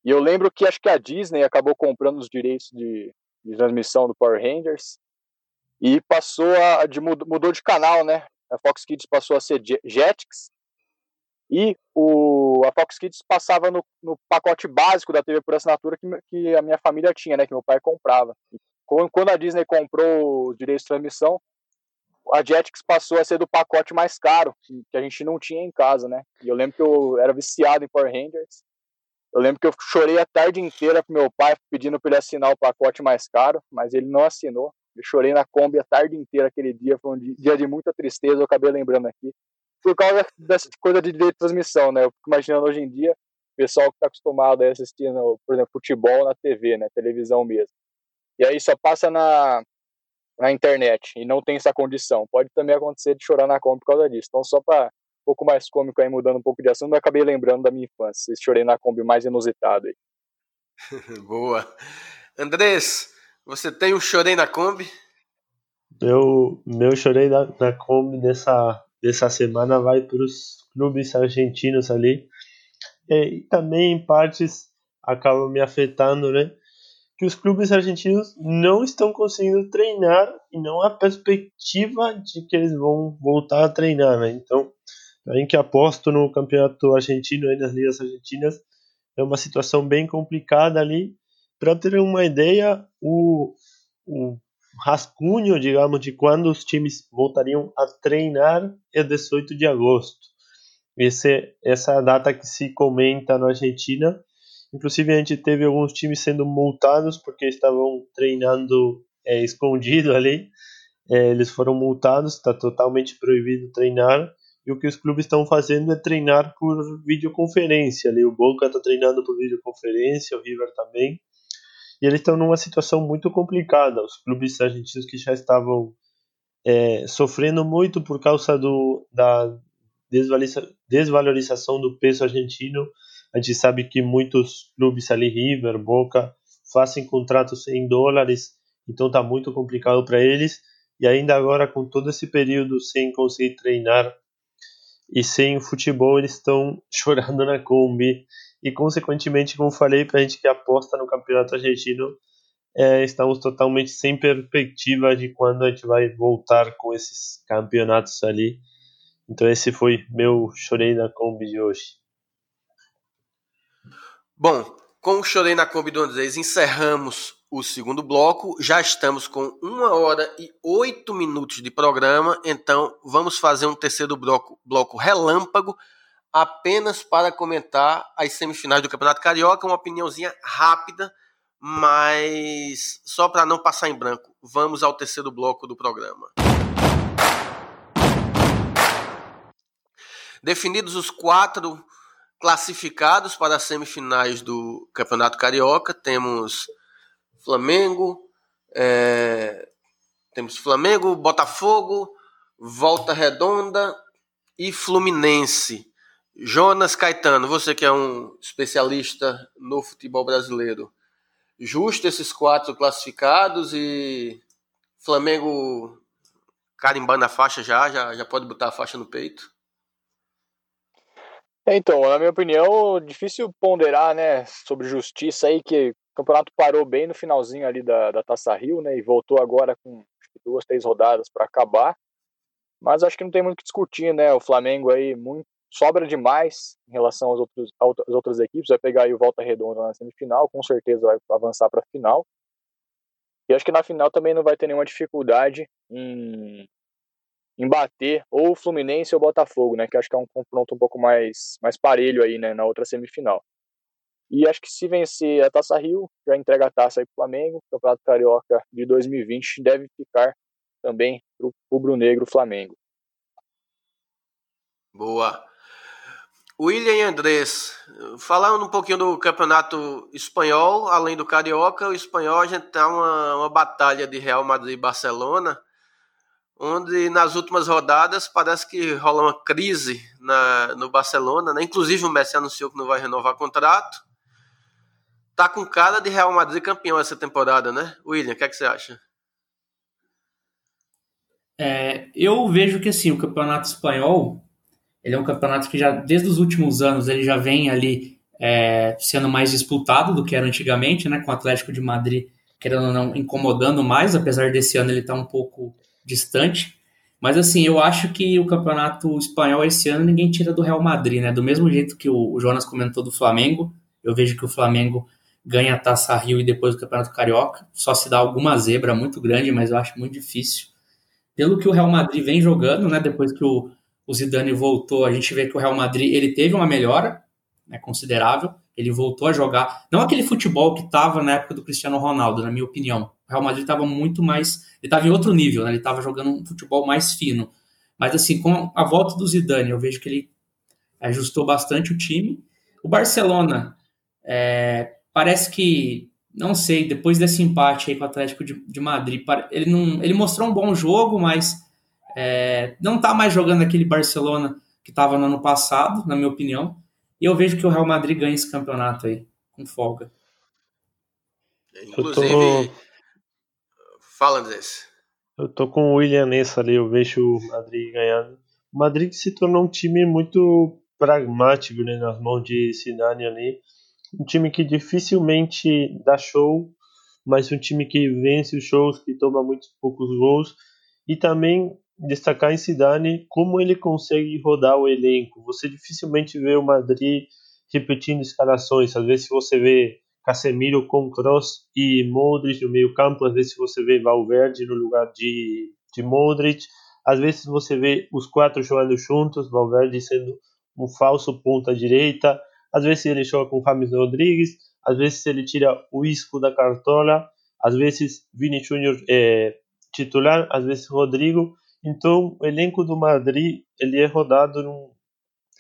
E eu lembro que acho que a Disney acabou comprando os direitos de, de transmissão do Power Rangers e passou a de, mudou de canal, né? A Fox Kids passou a ser Jetix e o, a Fox Kids passava no, no pacote básico da TV por assinatura que, que, a minha família tinha, né? Que meu pai comprava. Quando a Disney comprou os direitos de transmissão, a Jetix passou a ser do pacote mais caro, que a gente não tinha em casa, né? E eu lembro que eu era viciado em Power Rangers eu lembro que eu chorei a tarde inteira pro meu pai pedindo para ele assinar o pacote mais caro, mas ele não assinou. Eu chorei na Kombi a tarde inteira aquele dia, foi um dia de muita tristeza, eu acabei lembrando aqui. Por causa dessa coisa de direito de transmissão, né? Eu fico imaginando hoje em dia, o pessoal que está acostumado a assistir, por exemplo, futebol na TV, né? Televisão mesmo. E aí só passa na, na internet e não tem essa condição. Pode também acontecer de chorar na Kombi por causa disso. Então, só para um pouco mais cômico aí, mudando um pouco de assunto, mas acabei lembrando da minha infância. Esse chorei na Kombi mais inusitado aí. Boa. Andrés, você tem um chorei na Kombi? Eu, meu chorei na, na Kombi dessa, dessa semana vai para os clubes argentinos ali. E, e também, em partes, acaba me afetando, né? Que os clubes argentinos não estão conseguindo treinar e não há perspectiva de que eles vão voltar a treinar, né? Então, em que aposto no campeonato argentino e nas ligas argentinas. É uma situação bem complicada ali. Para ter uma ideia, o, o rascunho, digamos, de quando os times voltariam a treinar é 18 de agosto. Esse, essa data que se comenta na Argentina. Inclusive, a gente teve alguns times sendo multados porque estavam treinando é, escondido ali. é, eles foram multados, está totalmente proibido treinar. E o que os clubes estão fazendo é treinar por videoconferência. Ali o Boca está treinando por videoconferência, o River também. E eles estão numa situação muito complicada. Os clubes argentinos que já estavam é, sofrendo muito por causa do, da desvalorização do peso argentino. A gente sabe que muitos clubes ali, River, Boca, fazem contratos em dólares, então está muito complicado para eles. E ainda agora, com todo esse período sem conseguir treinar e sem futebol, eles estão chorando na Kombi. E, consequentemente, como falei, para a gente que aposta no campeonato argentino, é, estamos totalmente sem perspectiva de quando a gente vai voltar com esses campeonatos ali. Então, esse foi meu chorei na Kombi de hoje. Bom, com o Chorei na Kombi do Andrés, encerramos o segundo bloco. Já estamos com uma hora e oito minutos de programa, então vamos fazer um terceiro bloco, bloco relâmpago, apenas para comentar as semifinais do Campeonato Carioca, uma opiniãozinha rápida, mas só para não passar em branco. Vamos ao terceiro bloco do programa. Definidos os quatro classificados para as semifinais do Campeonato Carioca. Temos Flamengo, é, temos Flamengo, Botafogo, Volta Redonda e Fluminense. Jonas Caetano, você que é um especialista no futebol brasileiro, justo esses quatro classificados e Flamengo carimbando a faixa já, já, já pode botar a faixa no peito? É, então, na minha opinião, difícil ponderar, né, sobre justiça aí, que o campeonato parou bem no finalzinho ali da, da Taça Rio, né, e voltou agora com duas, três rodadas para acabar. Mas acho que não tem muito o que discutir, né, o Flamengo aí muito, sobra demais em relação aos outros, às outras equipes, vai pegar aí o Volta Redonda na semifinal, com certeza vai avançar para a final. E acho que na final também não vai ter nenhuma dificuldade em em bater ou o Fluminense ou o Botafogo, né? Que acho que é um confronto um pouco mais, mais parelho aí, né? Na outra semifinal. E acho que se vencer a Taça Rio, já entrega a taça aí pro Flamengo. O Campeonato Carioca de 2020 deve ficar também pro rubro-negro Flamengo. Boa. William Andrés, falando um pouquinho do campeonato espanhol, além do carioca, o espanhol a gente tá uma, uma batalha de Real Madrid e Barcelona onde nas últimas rodadas parece que rola uma crise na, no Barcelona, né? Inclusive o Messi anunciou que não vai renovar contrato. Tá com cara de Real Madrid campeão essa temporada, né? William, o que, é que você acha? É, eu vejo que assim, o campeonato espanhol ele é um campeonato que já desde os últimos anos ele já vem ali é, sendo mais disputado do que era antigamente, né? Com o Atlético de Madrid querendo ou não incomodando mais, apesar desse ano ele tá um pouco distante. Mas assim, eu acho que o campeonato espanhol esse ano ninguém tira do Real Madrid, né? Do mesmo jeito que o Jonas comentou do Flamengo, eu vejo que o Flamengo ganha a Taça Rio e depois o Campeonato Carioca. Só se dá alguma zebra muito grande, mas eu acho muito difícil. Pelo que o Real Madrid vem jogando, né? Depois que o, o Zidane voltou, a gente vê que o Real Madrid ele teve uma melhora né, considerável. Ele voltou a jogar, não aquele futebol que estava na época do Cristiano Ronaldo, na minha opinião. O Real Madrid estava muito mais ele estava em outro nível, né? Ele estava jogando um futebol mais fino. Mas assim, com a volta do Zidane, eu vejo que ele ajustou bastante o time. O Barcelona é, parece que, não sei, depois desse empate aí com o Atlético de, de Madrid, ele, não, ele mostrou um bom jogo, mas é, não está mais jogando aquele Barcelona que estava no ano passado, na minha opinião. E eu vejo que o Real Madrid ganha esse campeonato aí, com folga. Inclusive, tô... Fala, Andrés. Eu tô com o William nessa ali, eu vejo o Madrid ganhando. O Madrid se tornou um time muito pragmático né, nas mãos de Zidane ali. Um time que dificilmente dá show, mas um time que vence os shows, que toma muitos poucos gols. E também destacar em Zidane como ele consegue rodar o elenco. Você dificilmente vê o Madrid repetindo escalações. Às vezes você vê Casemiro com Kroos e Modric no meio campo, às vezes você vê Valverde no lugar de, de Modric, às vezes você vê os quatro jogando juntos, Valverde sendo um falso ponta direita, às vezes ele joga com James Rodrigues, às vezes ele tira o Isco da cartola, às vezes Vini Júnior é, titular, às vezes Rodrigo. Então, o elenco do Madrid ele é rodado num,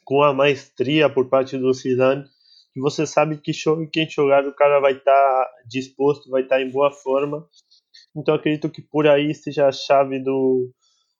com a maestria por parte do Zidane, que você sabe que quem jogar o cara vai estar tá disposto, vai estar tá em boa forma. Então, acredito que por aí esteja a chave do,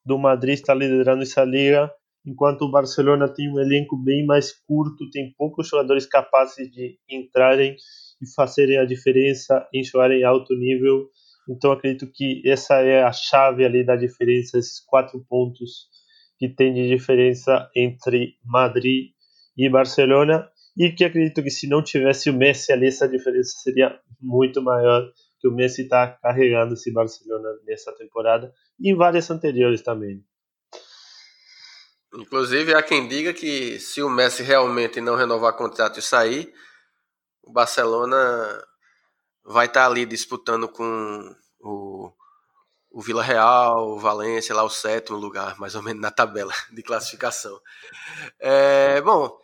do Madrid estar liderando essa liga, enquanto o Barcelona tem um elenco bem mais curto, tem poucos jogadores capazes de entrarem e fazerem a diferença em jogar em alto nível então acredito que essa é a chave ali da diferença, esses quatro pontos que tem de diferença entre Madrid e Barcelona e que acredito que se não tivesse o Messi ali essa diferença seria muito maior que o Messi está carregando esse Barcelona nessa temporada e em várias anteriores também. Inclusive há quem diga que se o Messi realmente não renovar contrato e sair, o Barcelona vai estar tá ali disputando com o, o Vila Real, o Valência, lá o sétimo lugar, mais ou menos na tabela de classificação. É, bom,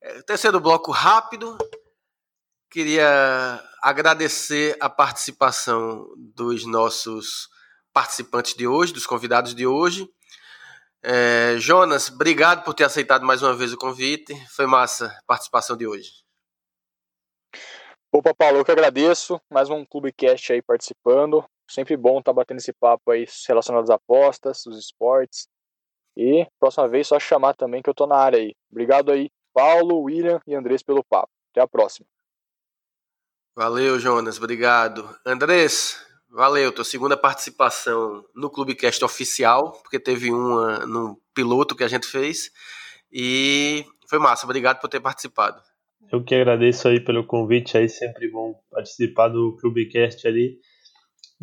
é, terceiro bloco rápido. Queria agradecer a participação dos nossos participantes de hoje, dos convidados de hoje. É, Jonas, obrigado por ter aceitado mais uma vez o convite. Foi massa a participação de hoje. Opa, Paulo, eu que agradeço. Mais um Clubecast aí participando. Sempre bom estar tá batendo esse papo aí relacionado às apostas, os esportes. E próxima vez só chamar também que eu tô na área aí. Obrigado aí, Paulo, William e Andrés pelo papo. Até a próxima. Valeu, Jonas. Obrigado. Andrés, valeu. Tua segunda participação no Clubecast oficial, porque teve uma no piloto que a gente fez. E foi massa. Obrigado por ter participado. Eu que agradeço aí pelo convite, aí sempre bom participar do Clubecast ali.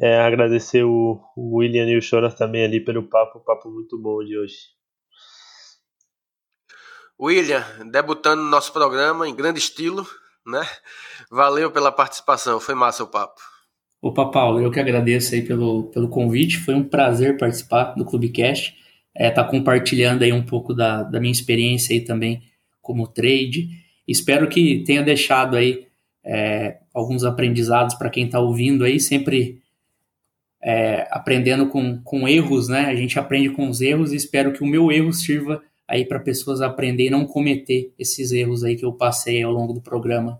É, agradecer o, o William e o Choras também ali pelo papo, papo muito bom de hoje. William, debutando no nosso programa em grande estilo, né? Valeu pela participação, foi massa o papo. Opa, Paulo, eu que agradeço aí pelo, pelo convite, foi um prazer participar do Clubecast, é, tá compartilhando aí um pouco da, da minha experiência aí também como trade, Espero que tenha deixado aí é, alguns aprendizados para quem está ouvindo aí, sempre é, aprendendo com, com erros, né? A gente aprende com os erros e espero que o meu erro sirva aí para pessoas aprender e não cometer esses erros aí que eu passei ao longo do programa.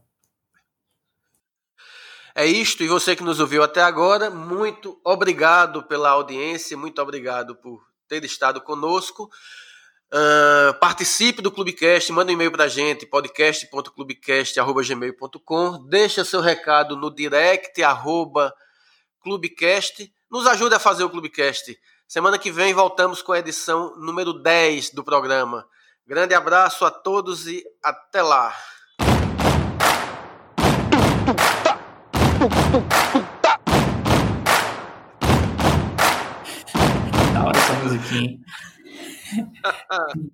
É isto, e você que nos ouviu até agora, muito obrigado pela audiência, muito obrigado por ter estado conosco. Uh, participe do Clubecast, manda um e-mail para a gente, podcast.clubecast.gmail.com, deixa seu recado no direct, arroba Clubecast, nos ajude a fazer o Clubecast. Semana que vem voltamos com a edição número 10 do programa. Grande abraço a todos e até lá. Da hora essa musiquinha.